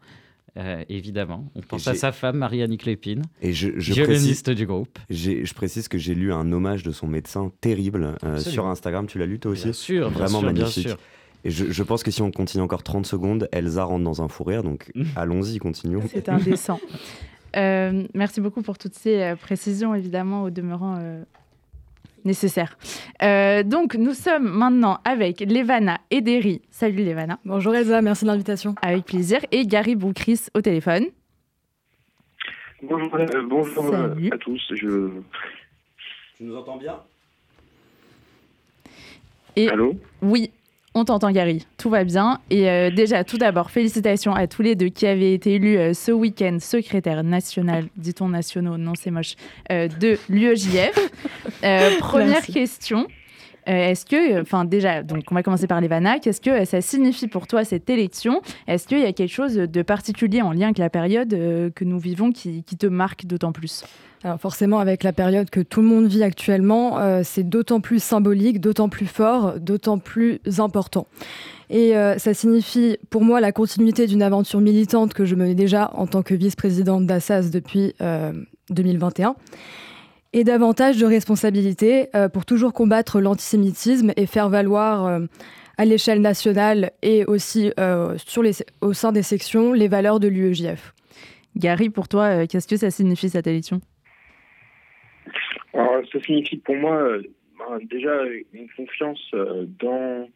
Euh, évidemment, on pense à sa femme Marianne Clépine, Et je, je précise, violoniste du groupe. je précise que j'ai lu un hommage de son médecin terrible euh, sur Instagram. Tu l'as lu toi aussi Bien sûr, bien Vraiment sûr, bien magnifique. sûr. Et je, je pense que si on continue encore 30 secondes, Elsa rentre dans un fou rire. Donc allons-y, continuons. C'est indécent. (laughs) Euh, merci beaucoup pour toutes ces euh, précisions, évidemment, au demeurant nécessaires. Euh, donc, nous sommes maintenant avec Levana et Derry. Salut Levana. Bonjour Elsa, merci de l'invitation. Avec plaisir. Et Gary Boucris au téléphone. Bonjour, euh, bonjour euh, Salut. à tous. Je... Tu nous entends bien? Et Allô? Oui, on t'entend Gary. Tout va bien. Et euh, déjà, tout d'abord, félicitations à tous les deux qui avaient été élus euh, ce week-end secrétaire national, dit-on nationaux, non c'est moche, euh, de l'UEJF. (laughs) Première Merci. question. Est-ce que, enfin déjà, donc on va commencer par l'Evana, qu'est-ce que ça signifie pour toi cette élection? Est-ce qu'il y a quelque chose de particulier en lien avec la période que nous vivons qui, qui te marque d'autant plus? Alors forcément, avec la période que tout le monde vit actuellement, euh, c'est d'autant plus symbolique, d'autant plus fort, d'autant plus important. Et euh, ça signifie pour moi la continuité d'une aventure militante que je menais déjà en tant que vice-présidente d'Assas depuis euh, 2021. Et davantage de responsabilités euh, pour toujours combattre l'antisémitisme et faire valoir euh, à l'échelle nationale et aussi euh, au sein des sections les valeurs de l'UEJF. Gary, pour toi, euh, qu'est-ce que ça signifie cette élection? Alors, ça signifie pour moi euh, ben, déjà une confiance euh, dans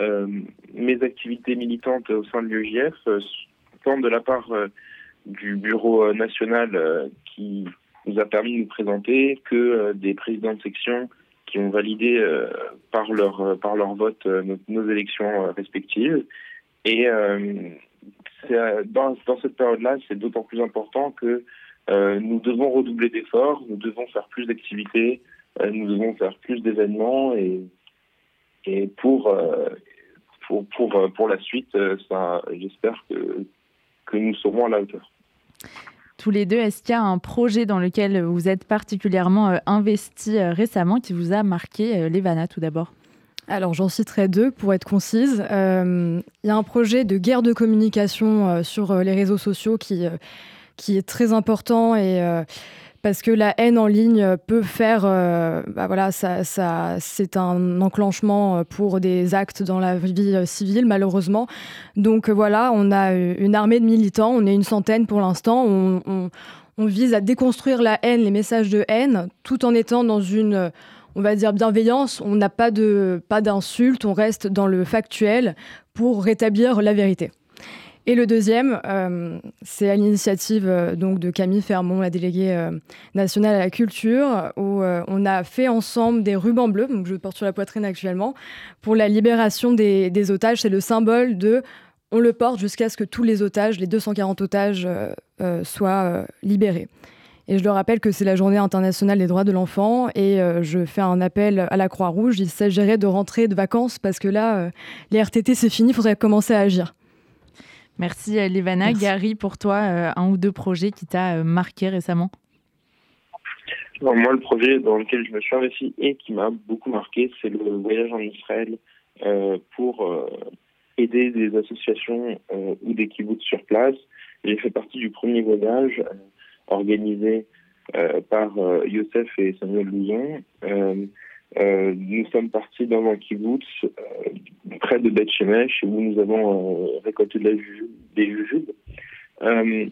euh, mes activités militantes au sein de l'UEJF, euh, tant de la part du bureau national qui nous a permis de nous présenter que des présidents de section qui ont validé par leur par leur vote nos, élections respectives. Et dans, dans cette période-là, c'est d'autant plus important que euh, nous devons redoubler d'efforts, nous devons faire plus d'activités, euh, nous devons faire plus d'événements et, et pour, euh, pour, pour, pour la suite, ça, j'espère que, que nous serons à la hauteur. tous les deux, est-ce qu'il y a un projet dans lequel vous êtes particulièrement investi récemment qui vous a marqué Levana tout d'abord? Alors j'en citerai deux pour être concise. Euh, Il y a un projet de guerre de communication euh, sur euh, les réseaux sociaux qui, euh, qui est très important et euh, parce que la haine en ligne peut faire, euh, bah voilà, ça, ça, c'est un enclenchement euh, pour des actes dans la vie civile malheureusement. Donc voilà, on a une armée de militants, on est une centaine pour l'instant. On, vise à déconstruire la haine, les messages de haine, tout en étant dans une on va dire bienveillance, on n'a pas de pas d'insultes, on reste dans le factuel pour rétablir la vérité. Et le deuxième, euh, c'est à l'initiative euh, donc de Camille Fermont, la déléguée euh, nationale à la culture, où on a fait ensemble des rubans bleus, donc je porte sur la poitrine actuellement, pour la libération des, otages. C'est le symbole de on le porte jusqu'à ce que tous les otages, les 240 otages, soient libérés. Et je le rappelle que c'est la journée internationale des droits de l'enfant et je fais un appel à la Croix-Rouge. Il s'agirait de rentrer de vacances parce que là, les RTT, c'est fini, il faudrait commencer à agir. Merci euh, Levana. Merci. Gary, pour toi, euh, un ou deux projets qui t'a euh, marqué récemment? Alors, moi, le projet dans lequel je me suis investi et qui m'a beaucoup marqué, c'est le voyage en Israël euh, pour euh, aider des associations euh, ou des kibbutz sur place. J'ai fait partie du premier voyage organisé par Youssef et Samuel Louzon. Euh, nous sommes partis dans un kibbutz près de Beth Shemesh où nous avons euh, récolté des jujubes. Euh,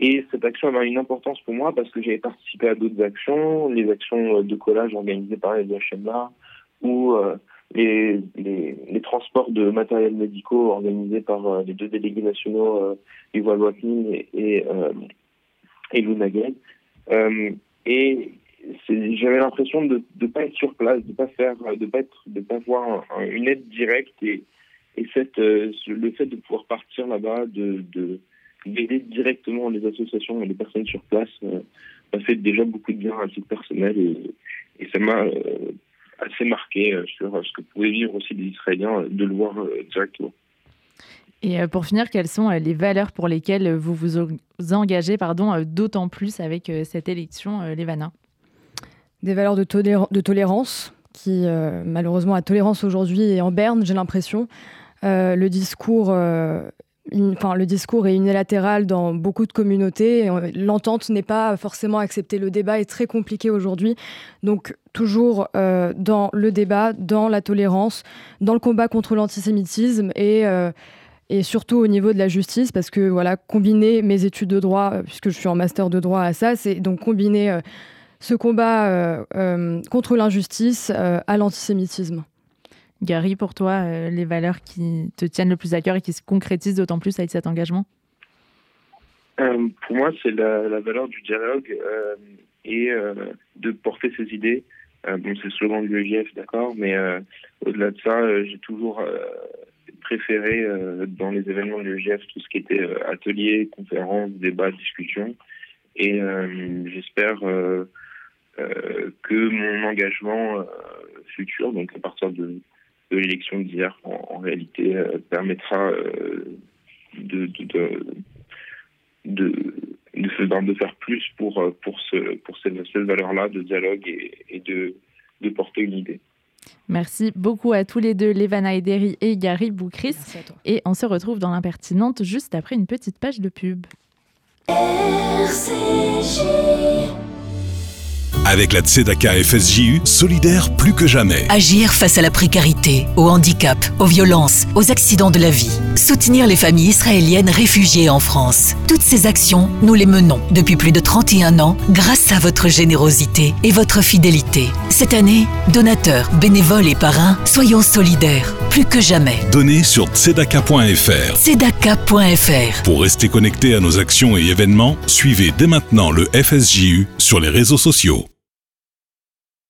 Et cette action avait une importance pour moi parce que j'avais participé à d'autres actions, les actions de collage organisées par les HMA ou les, transports de matériel médicaux organisés par les deux délégués nationaux, Watnin et, et, et Luna et j'avais l'impression de ne pas être sur place, de pas faire, de pas être, de pas avoir une aide directe et, et cette, euh, le fait de pouvoir partir là-bas, de, de d'aider directement les associations et les personnes sur place, euh, m'a fait déjà beaucoup de bien à titre personnel et, ça m'a euh, assez marqué sur ce que pouvaient vivre aussi les Israéliens de le voir directement. Et pour finir, quelles sont les valeurs pour lesquelles vous vous engagez pardon, d'autant plus avec cette élection, Levana des valeurs de, tolérance, qui euh, malheureusement la tolérance aujourd'hui est en berne, j'ai l'impression. Euh, le discours euh, le discours est unilatéral dans beaucoup de communautés. L'entente n'est pas forcément acceptée. Le débat est très compliqué aujourd'hui. Donc, toujours dans le débat, dans la tolérance, dans le combat contre l'antisémitisme et, et surtout au niveau de la justice, parce que voilà, combiner mes études de droit, puisque je suis en master de droit à ça, c'est donc combiner ce combat euh, euh, contre l'injustice euh, à l'antisémitisme. Gary, pour toi, les valeurs qui te tiennent le plus à cœur et qui se concrétisent d'autant plus avec cet engagement? Pour moi, c'est la, valeur du dialogue et de porter ses idées. bon, c'est le slogan de l'UEJF, d'accord, mais au-delà de ça, j'ai toujours préféré dans les événements de l'UEJF tout ce qui était ateliers, conférences, débats, discussions. Et j'espère euh, que mon engagement euh, futur, donc à partir de, l'élection d'hier, en, réalité, euh, permettra de, de, de, de, faire plus pour, pour, ce, pour cette, valeur-là de dialogue et, de, de porter une idée. Merci beaucoup à tous les deux, Levana Ederi et Gary Boukris. Et on se retrouve dans l'impertinente juste après une petite page de pub. RCG. Avec la Tzedaka FSJU, solidaire plus que jamais. Agir face à la précarité, au handicap, aux violences, aux accidents de la vie. Soutenir les familles israéliennes réfugiées en France. Toutes ces actions, nous les menons depuis plus de 31 ans grâce à votre générosité et votre fidélité. Cette année, donateurs, bénévoles et parrains, soyons solidaires plus que jamais. Donnez sur tzedaka.fr. Tzedaka.fr. Pour rester connecté à nos actions et événements, suivez dès maintenant le FSJU sur les réseaux sociaux.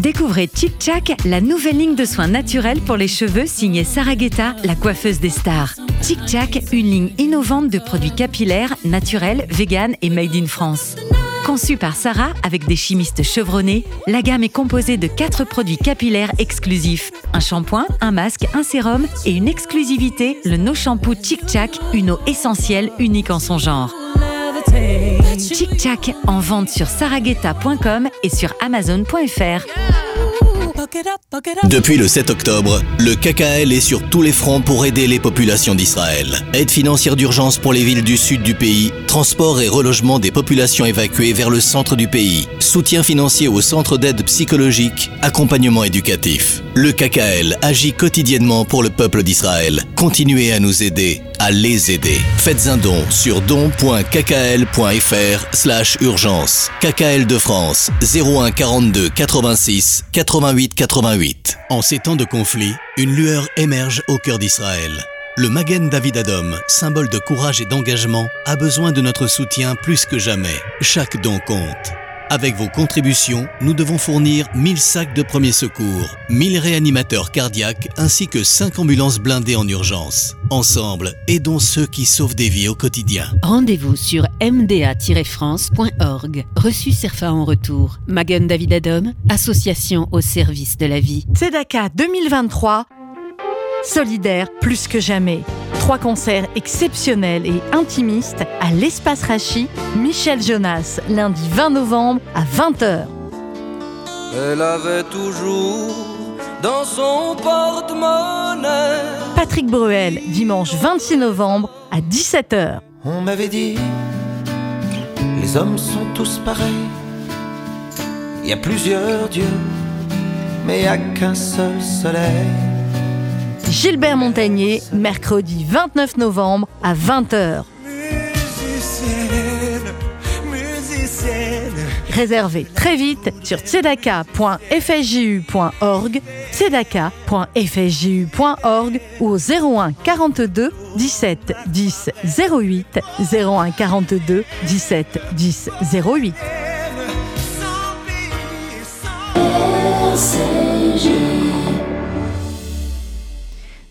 Découvrez Chic Chac, la nouvelle ligne de soins naturels pour les cheveux signée Sarageta, la coiffeuse des stars. Chic Chac, une ligne innovante de produits capillaires, naturels, vegan et made in France. Conçue par Sarah avec des chimistes chevronnés, la gamme est composée de quatre produits capillaires exclusifs un shampoing, un masque, un sérum et une exclusivité, le No Shampoo Chic Chac, une eau essentielle unique en son genre. Chic Chac en vente sur sarageta.com et sur amazon.fr. Depuis le 7 octobre, le KKL est sur tous les fronts pour aider les populations d'Israël. Aide financière d'urgence pour les villes du sud du pays, transport et relogement des populations évacuées vers le centre du pays, soutien financier aux centres d'aide psychologique, accompagnement éducatif. Le KKL agit quotidiennement pour le peuple d'Israël. Continuez à nous aider, à les aider. Faites un don sur don.kkl.fr slash urgence. KKL de France 01 42 86 88 88. En ces temps de conflit, une lueur émerge au cœur d'Israël. Le Magen David Adom, symbole de courage et d'engagement, a besoin de notre soutien plus que jamais. Chaque don compte. Avec vos contributions, nous devons fournir 1000 sacs de premiers secours, 1000 réanimateurs cardiaques ainsi que 5 ambulances blindées en urgence. Ensemble, aidons ceux qui sauvent des vies au quotidien. Rendez-vous sur mda-france.org. Reçu Serfa en retour. Magen David Adom, association au service de la vie. Tzedaka 2023, solidaire plus que jamais. Trois concerts exceptionnels et intimistes à l'Espace Rachi, Michel Jonas, lundi 20 novembre à 20h. Elle avait toujours dans son porte-monnaie. Patrick Bruel, dimanche 26 novembre à 17h. On m'avait dit, les hommes sont tous pareils. Il y a plusieurs dieux, mais il n'y a qu'un seul soleil. Gilbert Montagnier, mercredi 29 novembre à 20h. Musicienne, musicienne. Réservé très vite sur tzedaka.fsju.org, tzedaka.fsju.org ou au 01 42 17 10 08, 01 42 17 10 08.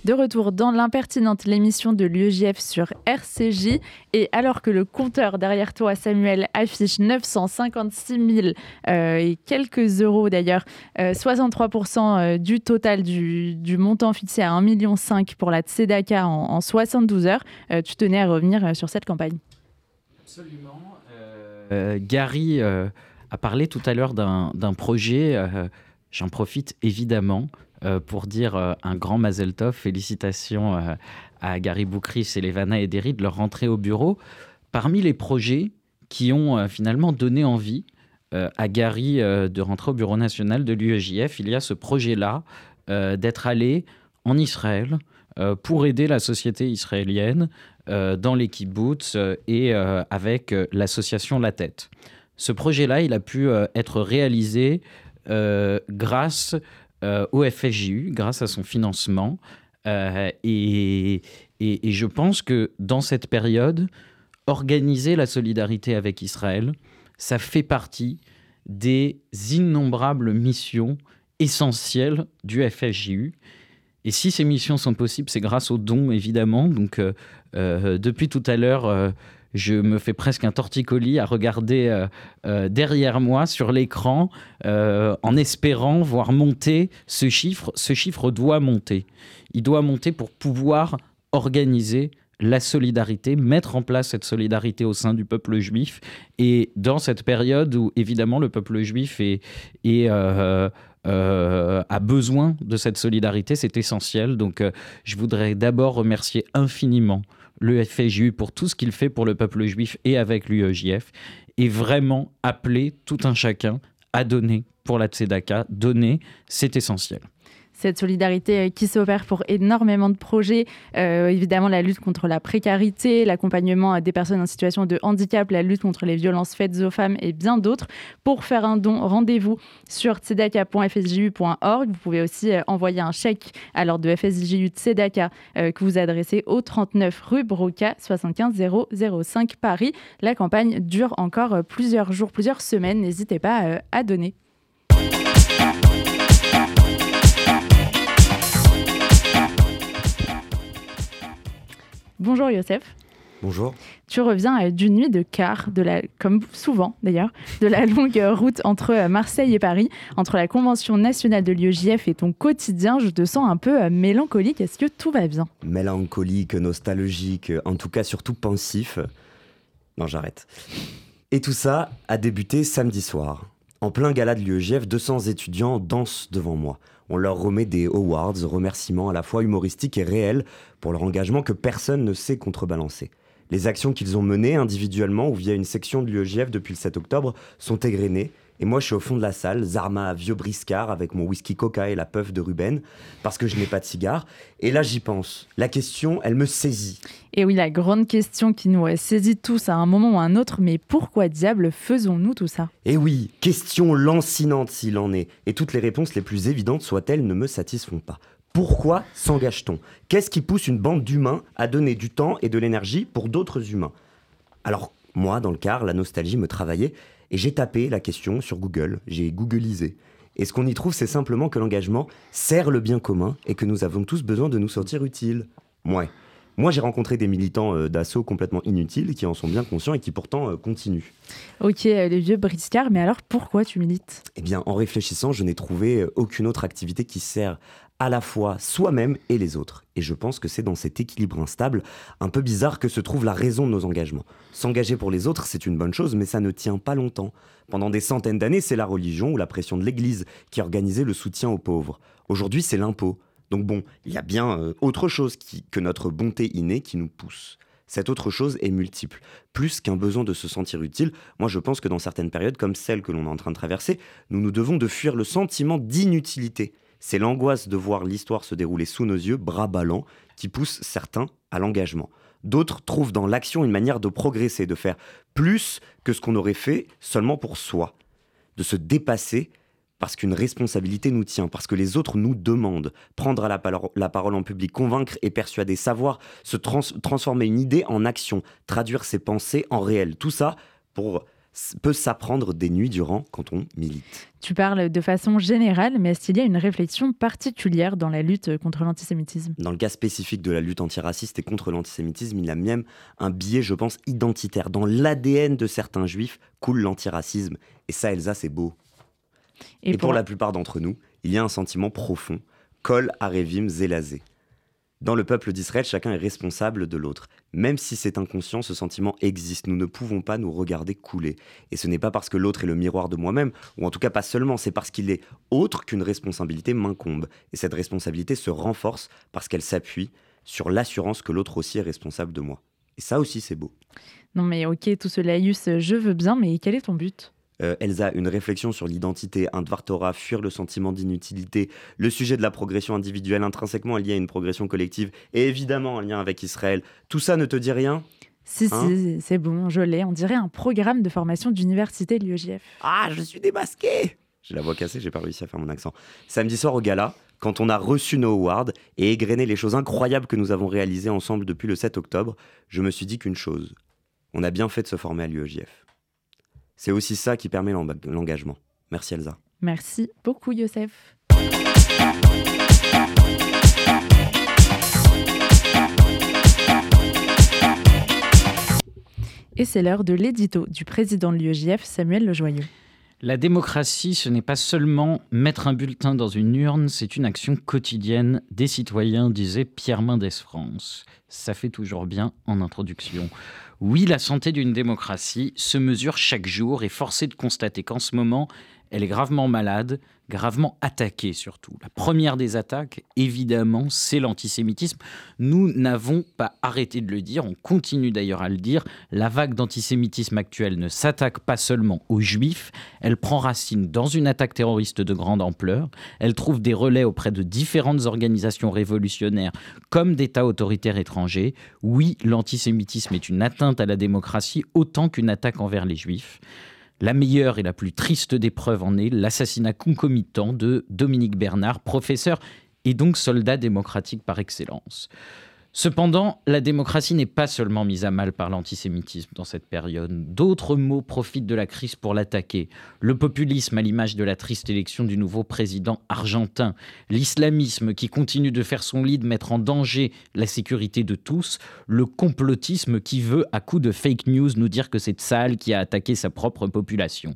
De retour dans l'impertinente, l'émission de l'UEJF sur RCJ. Et alors que le compteur derrière toi, Samuel, affiche 956 000 euh, et quelques euros d'ailleurs, euh, 63% euh, du total du, montant fixé à 1,5 million pour la Tzedaka en, en 72 heures, euh, tu tenais à revenir euh, sur cette campagne. Absolument. Gary a parlé tout à l'heure d'un projet. J'en profite évidemment euh, pour dire euh, un grand Mazel Tov, félicitations euh, à Gary Boukris, Levana et de leur rentrée au bureau. Parmi les projets qui ont finalement donné envie à Gary de rentrer au bureau national de l'UEJF, il y a ce projet-là d'être allé en Israël pour aider la société israélienne dans les kibbutz et avec l'association La Tête. Ce projet-là, il a pu être réalisé grâce au FSJU grâce à son financement. Euh, et, et, je pense que dans cette période, organiser la solidarité avec Israël, ça fait partie des innombrables missions essentielles du FSJU. Et si ces missions sont possibles, c'est grâce aux dons, évidemment. Donc, euh, euh, depuis tout à l'heure, euh, je me fais presque un torticolis à regarder euh, euh, derrière moi sur l'écran euh, en espérant voir monter ce chiffre. Ce chiffre doit monter. Il doit monter pour pouvoir organiser la solidarité, mettre en place cette solidarité au sein du peuple juif. Et dans cette période où, évidemment, le peuple juif est, a besoin de cette solidarité, c'est essentiel. Donc, je voudrais d'abord remercier infiniment le FSJU pour tout ce qu'il fait pour le peuple juif et avec l'UEJF, et vraiment appeler tout un chacun à donner pour la Tzedaka. Donner, c'est essentiel cette solidarité euh, qui s'opère pour énormément de projets. Euh, évidemment, la lutte contre la précarité, l'accompagnement des personnes en situation de handicap, la lutte contre les violences faites aux femmes et bien d'autres. Pour faire un don, rendez-vous sur tzedaka.fsju.org. Vous pouvez aussi euh, envoyer un chèque à l'ordre de FSJU Tzedaka euh, que vous adressez au 39 rue Broca 75 005 Paris. La campagne dure encore euh, plusieurs jours, plusieurs semaines. N'hésitez pas euh, à donner. Bonjour Youssef. Bonjour. Tu reviens d'une nuit de quart, de la, comme souvent d'ailleurs, de la (laughs) longue route entre euh, Marseille et Paris, entre la Convention nationale de l'IEJF et ton quotidien. Je te sens un peu euh, mélancolique. Est-ce que tout va bien? Mélancolique, nostalgique, en tout cas surtout pensif. Non, j'arrête. Et tout ça a débuté samedi soir. En plein gala de l'IEJF, 200 étudiants dansent devant moi. On leur remet des awards, remerciements à la fois humoristiques et réels pour leur engagement que personne ne sait contrebalancer. Les actions qu'ils ont menées individuellement ou via une section de l'UEJF depuis le 7 octobre sont égrenées. Et moi, je suis au fond de la salle, Zarma vieux briscard avec mon whisky coca et la puff de Ruben, parce que je n'ai pas de cigare. Et là, j'y pense. La question, elle me saisit. Et oui, la grande question qui nous saisit tous à un moment ou à un autre, mais pourquoi diable faisons-nous tout ça? Et oui, question lancinante s'il en est. Et toutes les réponses les plus évidentes soient-elles ne me satisfont pas. Pourquoi s'engage-t-on? Qu'est-ce qui pousse une bande d'humains à donner du temps et de l'énergie pour d'autres humains? Alors, moi, dans le car, la nostalgie me travaillait et j'ai tapé la question sur Google, j'ai googlisé. Et ce qu'on y trouve, c'est simplement que l'engagement sert le bien commun et que nous avons tous besoin de nous sentir utiles. Ouais. Moi, j'ai rencontré des militants euh, d'assaut complètement inutiles qui en sont bien conscients et qui pourtant euh, continuent. Ok, euh, les vieux briscards, mais alors pourquoi tu milites? Eh bien, en réfléchissant, je n'ai trouvé aucune autre activité qui sert à la fois soi-même et les autres. Et je pense que c'est dans cet équilibre instable, un peu bizarre, que se trouve la raison de nos engagements. S'engager pour les autres, c'est une bonne chose, mais ça ne tient pas longtemps. Pendant des centaines d'années, c'est la religion ou la pression de l'Église qui organisait le soutien aux pauvres. Aujourd'hui, c'est l'impôt. Donc bon, il y a bien euh, autre chose que notre bonté innée qui nous pousse. Cette autre chose est multiple. Plus qu'un besoin de se sentir utile, moi je pense que dans certaines périodes comme celle que l'on est en train de traverser, nous nous devons de fuir le sentiment d'inutilité. C'est l'angoisse de voir l'histoire se dérouler sous nos yeux, bras ballants, qui pousse certains à l'engagement. D'autres trouvent dans l'action une manière de progresser, de faire plus que ce qu'on aurait fait seulement pour soi, de se dépasser parce qu'une responsabilité nous tient, parce que les autres nous demandent. Prendre la, la parole en public, convaincre et persuader, savoir se transformer une idée en action, traduire ses pensées en réel. Tout ça pour peut s'apprendre des nuits durant quand on milite. Tu parles de façon générale, mais est-ce qu'il y a une réflexion particulière dans la lutte contre l'antisémitisme? Dans le cas spécifique de la lutte antiraciste et contre l'antisémitisme, il y a même un biais, je pense, identitaire. Dans l'ADN de certains juifs coule l'antiracisme. Et ça, Elsa, c'est beau. Et, pour, la plupart d'entre nous, il y a un sentiment profond. Kol Arevim Zelazé. Dans le peuple d'Israël, chacun est responsable de l'autre. Même si c'est inconscient, ce sentiment existe. Nous ne pouvons pas nous regarder couler. Et ce n'est pas parce que l'autre est le miroir de moi-même, ou en tout cas pas seulement, c'est parce qu'il est autre qu'une responsabilité m'incombe. Et cette responsabilité se renforce parce qu'elle s'appuie sur l'assurance que l'autre aussi est responsable de moi. Et ça aussi, c'est beau. Non mais ok, tout ce laïus, je veux bien, mais quel est ton but? Euh, Elsa, une réflexion sur l'identité, un Dvar Torah, fuir le sentiment d'inutilité, le sujet de la progression individuelle intrinsèquement lié à une progression collective, et évidemment un lien avec Israël. Tout ça ne te dit rien? Si, hein? si, c'est bon, je l'ai. On dirait un programme de formation d'université de l'UEJF. Ah, je suis démasqué J'ai la voix cassée, j'ai pas réussi à faire mon accent. Samedi soir au gala, quand on a reçu nos awards et égrené les choses incroyables que nous avons réalisées ensemble depuis le 7 octobre, je me suis dit qu'une chose. On a bien fait de se former à l'UEJF. C'est aussi ça qui permet l'engagement. Merci Elsa. Merci beaucoup Youssef. Et c'est l'heure de l'édito du président de l'UEJF, Samuel Lejoyeux. La démocratie, ce n'est pas seulement mettre un bulletin dans une urne, c'est une action quotidienne des citoyens, disait Pierre Mendès France. Ça fait toujours bien en introduction. Oui, la santé d'une démocratie se mesure chaque jour et forcé de constater qu'en ce moment, elle est gravement malade, gravement attaquée surtout. La première des attaques, évidemment, c'est l'antisémitisme. Nous n'avons pas arrêté de le dire, on continue d'ailleurs à le dire. La vague d'antisémitisme actuelle ne s'attaque pas seulement aux juifs, elle prend racine dans une attaque terroriste de grande ampleur, elle trouve des relais auprès de différentes organisations révolutionnaires comme d'États autoritaires étrangers. Oui, l'antisémitisme est une atteinte à la démocratie autant qu'une attaque envers les juifs. La meilleure et la plus triste des preuves en est l'assassinat concomitant de Dominique Bernard, professeur et donc soldat démocratique par excellence. Cependant, la démocratie n'est pas seulement mise à mal par l'antisémitisme dans cette période. D'autres mots profitent de la crise pour l'attaquer. Le populisme à l'image de la triste élection du nouveau président argentin, l'islamisme qui continue de faire son lit, de mettre en danger la sécurité de tous, le complotisme qui veut, à coup de fake news, nous dire que c'est Tsahal qui a attaqué sa propre population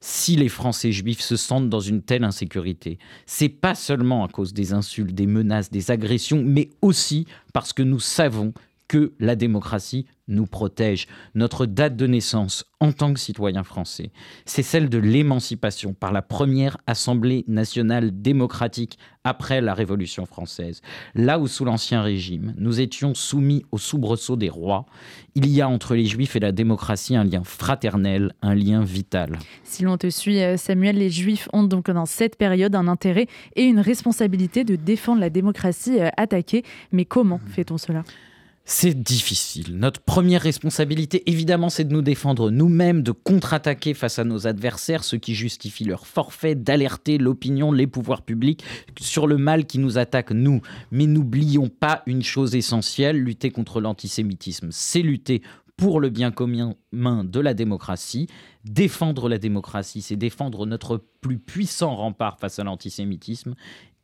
si les Français juifs se sentent dans une telle insécurité, c'est pas seulement à cause des insultes, des menaces, des agressions, mais aussi parce que nous savons que la démocratie nous protège. Notre date de naissance en tant que citoyen français, c'est celle de l'émancipation par la première Assemblée nationale démocratique après la Révolution française. Là où sous l'Ancien Régime, nous étions soumis au soubresaut des rois, il y a entre les Juifs et la démocratie un lien fraternel, un lien vital. Si l'on te suit, euh, Samuel, les Juifs ont donc dans cette période un intérêt et une responsabilité de défendre la démocratie euh, attaquée. Mais comment fait-on cela? C'est difficile. Notre première responsabilité, évidemment, c'est de nous défendre nous-mêmes, de contre-attaquer face à nos adversaires, ce qui justifie leur forfait, d'alerter l'opinion, les pouvoirs publics sur le mal qui nous attaque, nous. Mais n'oublions pas une chose essentielle, lutter contre l'antisémitisme, c'est lutter pour le bien commun de la démocratie. Défendre la démocratie, c'est défendre notre plus puissant rempart face à l'antisémitisme.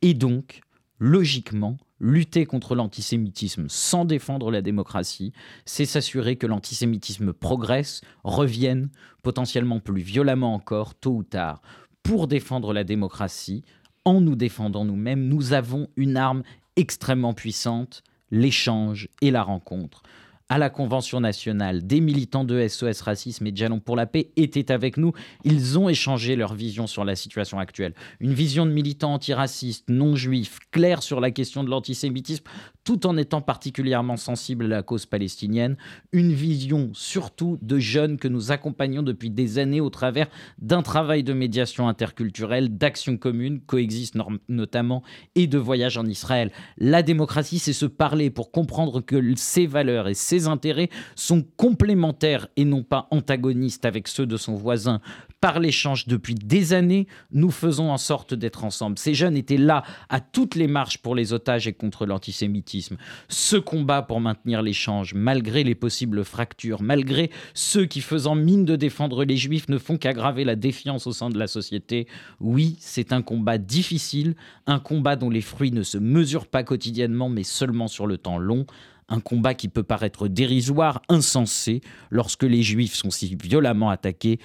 Et donc, logiquement, lutter contre l'antisémitisme sans défendre la démocratie, c'est s'assurer que l'antisémitisme progresse, revienne, potentiellement plus violemment encore, tôt ou tard. Pour défendre la démocratie, en nous défendant nous-mêmes, nous avons une arme extrêmement puissante, l'échange et la rencontre à la Convention nationale, des militants de SOS Racisme et de pour la paix étaient avec nous. Ils ont échangé leur vision sur la situation actuelle. Une vision de militants antiracistes, non juifs, clairs sur la question de l'antisémitisme, tout en étant particulièrement sensibles à la cause palestinienne. Une vision surtout de jeunes que nous accompagnons depuis des années au travers d'un travail de médiation interculturelle, d'action commune, coexiste notamment, et de voyage en Israël. La démocratie, c'est se parler pour comprendre que ces valeurs et ces intérêts sont complémentaires et non pas antagonistes avec ceux de son voisin. Par l'échange depuis des années, nous faisons en sorte d'être ensemble. Ces jeunes étaient là à toutes les marches pour les otages et contre l'antisémitisme. Ce combat pour maintenir l'échange, malgré les possibles fractures, malgré ceux qui, faisant mine de défendre les juifs, ne font qu'aggraver la défiance au sein de la société, oui, c'est un combat difficile, un combat dont les fruits ne se mesurent pas quotidiennement, mais seulement sur le temps long un combat qui peut paraître dérisoire, insensé, lorsque les Juifs sont si violemment attaqués.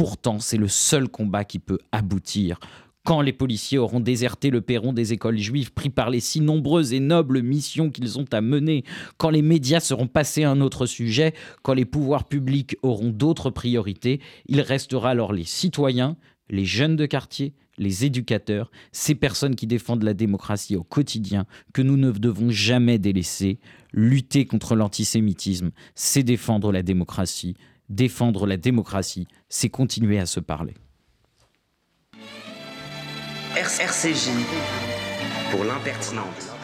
Pourtant, c'est le seul combat qui peut aboutir. Quand les policiers auront déserté le perron des écoles juives, pris par les si nombreuses et nobles missions qu'ils ont à mener, quand les médias seront passés à un autre sujet, quand les pouvoirs publics auront d'autres priorités, il restera alors les citoyens, les jeunes de quartier, les éducateurs, ces personnes qui défendent la démocratie au quotidien, que nous ne devons jamais délaisser. Lutter contre l'antisémitisme, c'est défendre la démocratie. Défendre la démocratie, c'est continuer à se parler. RCJ pour l'impertinente.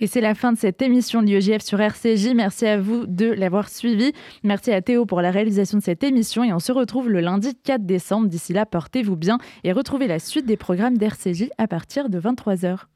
Et c'est la fin de cette émission de l'IEJF sur RCJ. Merci à vous de l'avoir suivi. Merci à Théo pour la réalisation de cette émission. Et on se retrouve le lundi 4 décembre. D'ici là, portez-vous bien et retrouvez la suite des programmes d'RCJ à partir de 23h.